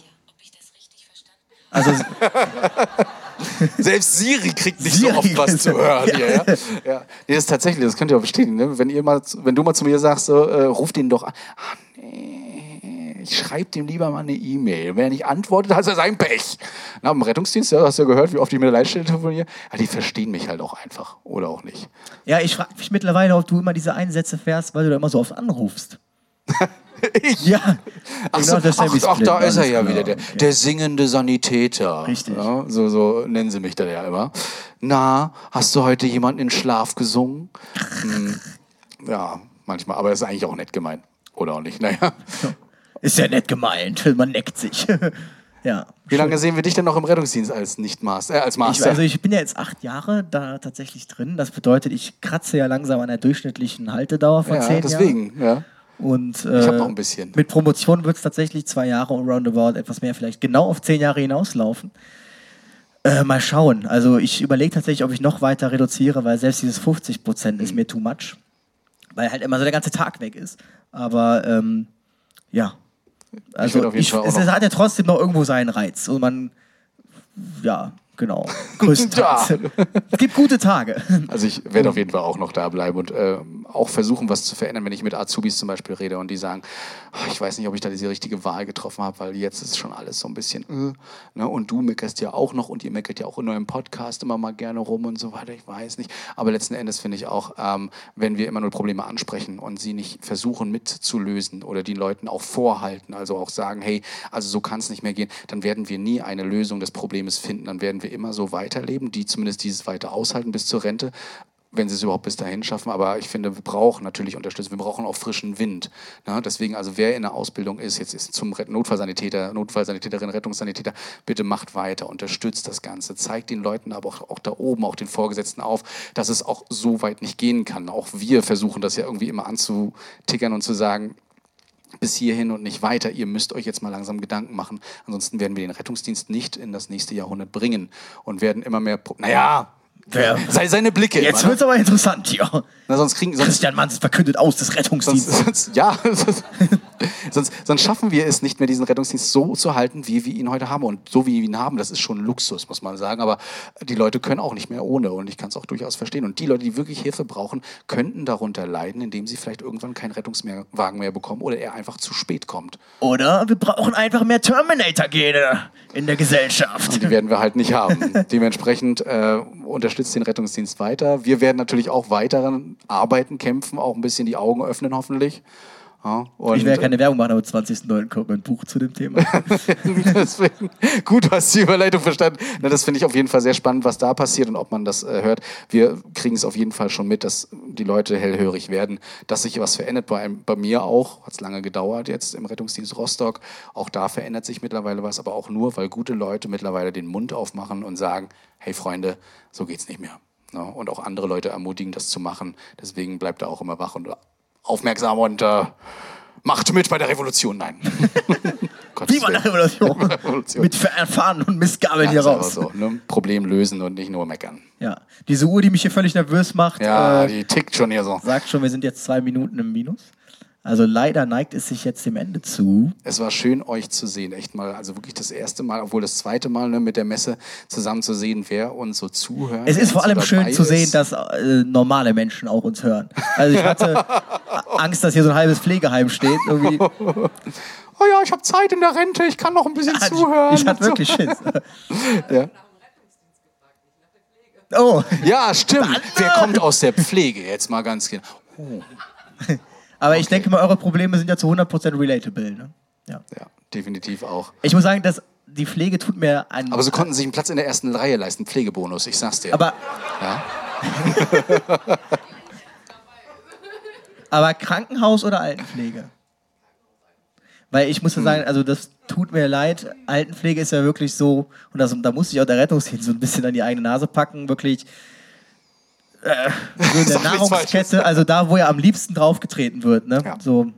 [SPEAKER 5] Also,
[SPEAKER 4] Selbst Siri kriegt nicht
[SPEAKER 5] Siri
[SPEAKER 4] so oft was zu hören. [LAUGHS]
[SPEAKER 5] Ja.
[SPEAKER 4] Ja. Ja. Nee, das ist tatsächlich, das könnt ihr auch bestätigen. Ne? Wenn, ihr mal, wenn du mal zu mir sagst, so, äh, ruf den doch an. Ah, nee, ich schreibe dem lieber mal eine E-Mail. Wenn er nicht antwortet, hat er sein Pech. Na, im Rettungsdienst, ja, hast du ja gehört, wie oft ich mit der Leitstelle telefoniere. Ja, die verstehen mich halt auch einfach. Oder auch nicht.
[SPEAKER 5] ja, ich frage mich mittlerweile, ob du immer diese Einsätze fährst, weil du da immer so oft anrufst. [LAUGHS]
[SPEAKER 4] Ich?
[SPEAKER 5] Ja.
[SPEAKER 4] Ach,
[SPEAKER 5] Genau,
[SPEAKER 4] so, ach, ach, da ist er ja
[SPEAKER 5] klar.
[SPEAKER 4] wieder, der,
[SPEAKER 5] Okay.
[SPEAKER 4] der singende Sanitäter.
[SPEAKER 5] Richtig.
[SPEAKER 4] Ja, so, so nennen sie mich da ja immer. Na, hast du heute jemanden in Schlaf gesungen? Hm, ja, manchmal, aber das ist eigentlich auch nett gemeint. Oder auch nicht, naja.
[SPEAKER 5] Ist ja nett gemeint. [LAUGHS] Man neckt sich. [LAUGHS] ja.
[SPEAKER 4] Wie lange sehen wir dich denn noch im Rettungsdienst als Nicht-Master, äh, als
[SPEAKER 5] Ich,
[SPEAKER 4] Master?
[SPEAKER 5] also ich bin ja jetzt acht Jahre da tatsächlich drin. Das bedeutet, ich kratze ja langsam an der durchschnittlichen Haltedauer von
[SPEAKER 4] ja,
[SPEAKER 5] zehn Jahren.
[SPEAKER 4] deswegen, ja.
[SPEAKER 5] Und, äh,
[SPEAKER 4] hab noch ein bisschen.
[SPEAKER 5] Mit Promotion wird es tatsächlich zwei Jahre und roundabout etwas mehr, vielleicht genau auf zehn Jahre hinauslaufen. Äh, mal schauen. Also ich überlege tatsächlich, ob ich noch weiter reduziere, weil selbst dieses 50 Prozent
[SPEAKER 4] Mhm.
[SPEAKER 5] ist mir too much. Weil halt immer so der ganze Tag weg ist. Aber ähm, ja. Also ich,
[SPEAKER 4] auch
[SPEAKER 5] es
[SPEAKER 4] noch-
[SPEAKER 5] hat ja trotzdem noch irgendwo seinen Reiz. Und man, ja, genau. [LAUGHS] Größtenteils.
[SPEAKER 4] Ja.
[SPEAKER 5] es gibt gute Tage.
[SPEAKER 4] Also ich werde auf jeden Fall auch noch da bleiben und äh, auch versuchen, was zu verändern, wenn ich mit Azubis zum Beispiel rede und die sagen, "Ah, ich weiß nicht, ob ich da diese richtige Wahl getroffen habe, weil jetzt ist schon alles so ein bisschen, äh, ne? und du meckerst ja auch noch und ihr meckert ja auch in eurem Podcast immer mal gerne rum und so weiter, ich weiß nicht. Aber letzten Endes finde ich auch, ähm, wenn wir immer nur Probleme ansprechen und sie nicht versuchen mitzulösen oder den Leuten auch vorhalten, also auch sagen, hey, also so kann es nicht mehr gehen, dann werden wir nie eine Lösung des Problems finden. Dann werden wir immer so weiterleben, die zumindest dieses weiter aushalten bis zur Rente wenn sie es überhaupt bis dahin schaffen. Aber ich finde, wir brauchen natürlich Unterstützung. Wir brauchen auch frischen Wind. Ne? Deswegen, also wer in der Ausbildung ist, jetzt ist zum Notfallsanitäter, Notfallsanitäterin, Rettungssanitäter, bitte macht weiter, unterstützt das Ganze. Zeigt den Leuten aber auch, auch da oben, auch den Vorgesetzten auf, dass es auch so weit nicht gehen kann. Auch wir versuchen das ja irgendwie immer anzutickern und zu sagen, bis hierhin und nicht weiter. Ihr müsst euch jetzt mal langsam Gedanken machen. Ansonsten werden wir den Rettungsdienst nicht in das nächste Jahrhundert bringen und werden immer mehr. Naja, Sei seine Blicke.
[SPEAKER 5] Jetzt
[SPEAKER 4] immer,
[SPEAKER 5] wird es aber interessant hier.
[SPEAKER 4] Na, sonst kriegen sonst,
[SPEAKER 5] Christian Manns verkündet aus des Rettungsdienstes.
[SPEAKER 4] sonst, sonst ja, [LAUGHS] sonst, sonst schaffen wir es nicht mehr, diesen Rettungsdienst so zu halten, wie wir ihn heute haben. Und so wie wir ihn haben, das ist schon Luxus, muss man sagen. Aber die Leute können auch nicht mehr ohne. Und ich kann es auch durchaus verstehen. Und die Leute, die wirklich Hilfe brauchen, könnten darunter leiden, indem sie vielleicht irgendwann keinen Rettungswagen mehr bekommen oder er einfach zu spät kommt.
[SPEAKER 5] Oder wir brauchen einfach mehr Terminator-Gene in der Gesellschaft.
[SPEAKER 4] Und die werden wir halt nicht haben. [LAUGHS] Dementsprechend äh, unterstützt den Rettungsdienst weiter. Wir werden natürlich auch weiteren arbeiten, kämpfen, auch ein bisschen die Augen öffnen, hoffentlich. Ja,
[SPEAKER 5] Ich werde keine Werbung machen, aber am 20.09. kommt mein Buch zu dem Thema. [LAUGHS]
[SPEAKER 4] Deswegen, gut, du hast die Überleitung verstanden. Na, das finde ich auf jeden Fall sehr spannend, was da passiert und ob man das äh, hört. Wir kriegen es auf jeden Fall schon mit, dass die Leute hellhörig werden, dass sich was verändert. Bei, bei mir auch, hat es lange gedauert jetzt im Rettungsdienst Rostock. Auch da verändert sich mittlerweile was, aber auch nur, weil gute Leute mittlerweile den Mund aufmachen und sagen, hey Freunde, so geht's nicht mehr. Ja, und auch andere Leute ermutigen, das zu machen. Deswegen bleibt er auch immer wach und aufmerksam und äh, macht mit bei der Revolution. Nein. [LAUGHS]
[SPEAKER 5] Viva la
[SPEAKER 4] Willen.
[SPEAKER 5] Revolution! [LAUGHS]
[SPEAKER 4] Revolution.
[SPEAKER 5] Mit Fahnen und Mistgabeln
[SPEAKER 4] Ja,
[SPEAKER 5] hier raus.
[SPEAKER 4] So, ne? Problem lösen und nicht nur meckern.
[SPEAKER 5] Ja. Diese Uhr, die mich hier völlig nervös macht,
[SPEAKER 4] Ja,
[SPEAKER 5] äh,
[SPEAKER 4] die tickt schon hier so.
[SPEAKER 5] sagt schon, wir sind jetzt zwei Minuten im Minus. Also leider neigt es sich jetzt dem Ende zu.
[SPEAKER 4] Es war schön, euch zu sehen. Echt mal, also wirklich das erste Mal, obwohl das zweite Mal ne, mit der Messe zusammen zu sehen, wer uns so zuhört.
[SPEAKER 5] Es ist vor
[SPEAKER 4] so
[SPEAKER 5] allem schön
[SPEAKER 4] dabei
[SPEAKER 5] zu sehen,
[SPEAKER 4] ist.
[SPEAKER 5] dass äh, normale Menschen auch uns hören. Also ich hatte [LAUGHS] Angst, dass hier so ein halbes Pflegeheim steht. Irgendwie. [LAUGHS]
[SPEAKER 4] Oh ja, ich habe Zeit in der Rente, ich kann noch ein bisschen zuhören.
[SPEAKER 5] Ich hatte
[SPEAKER 4] und so.
[SPEAKER 5] wirklich Schiss. [LAUGHS]
[SPEAKER 4] Ja.
[SPEAKER 5] Oh,
[SPEAKER 4] ja, stimmt. Wer kommt aus der Pflege? Jetzt mal ganz genau.
[SPEAKER 5] Aber ich denke mal, eure Probleme sind ja zu 100% relatable. Ne? Ja.
[SPEAKER 4] Ja, definitiv auch.
[SPEAKER 5] Ich muss sagen, dass die Pflege tut mir einen.
[SPEAKER 4] Aber sie konnten sich einen Platz in der ersten Reihe leisten, Pflegebonus, ich sag's dir.
[SPEAKER 5] aber,
[SPEAKER 4] ja?
[SPEAKER 5] aber Krankenhaus oder Altenpflege? Weil ich muss ja sagen, also das tut mir leid. Altenpflege ist ja wirklich so, und das, da muss ich auch der Rettungsdienst so ein bisschen an die eigene Nase packen, wirklich äh, so in der [LAUGHS] Nahrungskette, also da, wo ja am liebsten draufgetreten wird. Ne?
[SPEAKER 4] Ja.
[SPEAKER 5] So,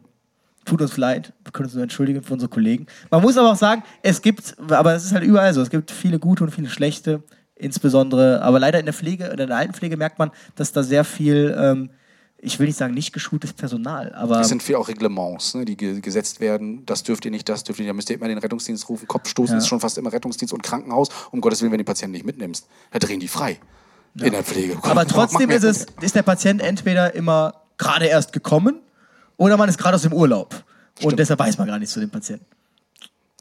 [SPEAKER 5] tut uns leid, wir können uns nur entschuldigen für unsere Kollegen. Man muss aber auch sagen, es gibt, aber es ist halt überall so, es gibt viele gute und viele schlechte, insbesondere, aber leider in der Pflege, in der Altenpflege merkt man, dass da sehr viel, ähm, ich will nicht sagen nicht geschultes Personal, aber
[SPEAKER 4] Es sind viel auch Reglements, ne, die ge gesetzt werden. Das dürft ihr nicht, das dürft ihr nicht. Da müsst ihr immer den Rettungsdienst rufen. Kopfstoßen
[SPEAKER 5] Ja.
[SPEAKER 4] ist schon fast immer Rettungsdienst und Krankenhaus. Um Gottes Willen, wenn du die Patienten nicht mitnimmst, da drehen die frei. In der Pflege.
[SPEAKER 5] Aber
[SPEAKER 4] Mach
[SPEAKER 5] trotzdem ist es, ist der Patient entweder immer gerade erst gekommen oder man ist gerade aus dem Urlaub. Und deshalb weiß man gar nichts zu dem Patienten.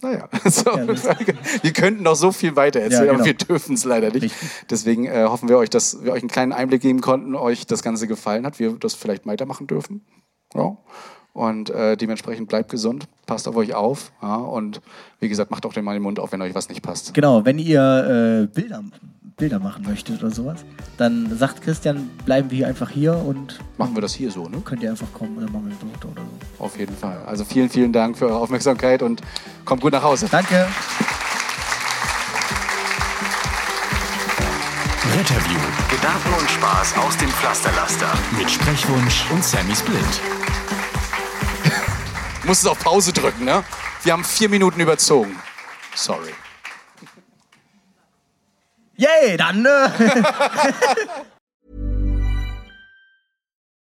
[SPEAKER 4] Naja, [LAUGHS] so, wir könnten noch so viel weiter erzählen,
[SPEAKER 5] Ja, genau.
[SPEAKER 4] aber wir dürfen es leider nicht.
[SPEAKER 5] Richtig.
[SPEAKER 4] Deswegen äh, hoffen wir euch, dass wir euch einen kleinen Einblick geben konnten, euch das Ganze gefallen hat, wir das vielleicht weitermachen dürfen. Ja. Und äh, dementsprechend bleibt gesund, passt auf euch auf. Ja, und wie gesagt, macht auch den mal den Mund auf, wenn euch was nicht passt.
[SPEAKER 5] Genau, wenn ihr äh, Bilder, Bilder machen möchtet oder sowas, dann sagt Christian, bleiben wir einfach hier und
[SPEAKER 4] Machen wir das hier so, ne?
[SPEAKER 5] könnt ihr einfach kommen oder machen wir ein Foto oder so.
[SPEAKER 4] Auf jeden Fall. Also vielen, vielen Dank für eure Aufmerksamkeit und kommt gut nach Hause.
[SPEAKER 5] Danke.
[SPEAKER 2] Retterview
[SPEAKER 3] Gedanken und Spaß aus dem Pflasterlaster.
[SPEAKER 2] mit Sprechwunsch und Sammy Splint.
[SPEAKER 4] Muss es auf Pause drücken, ne? Wir haben vier Minuten überzogen. Sorry.
[SPEAKER 5] Yay, dann äh, [LAUGHS]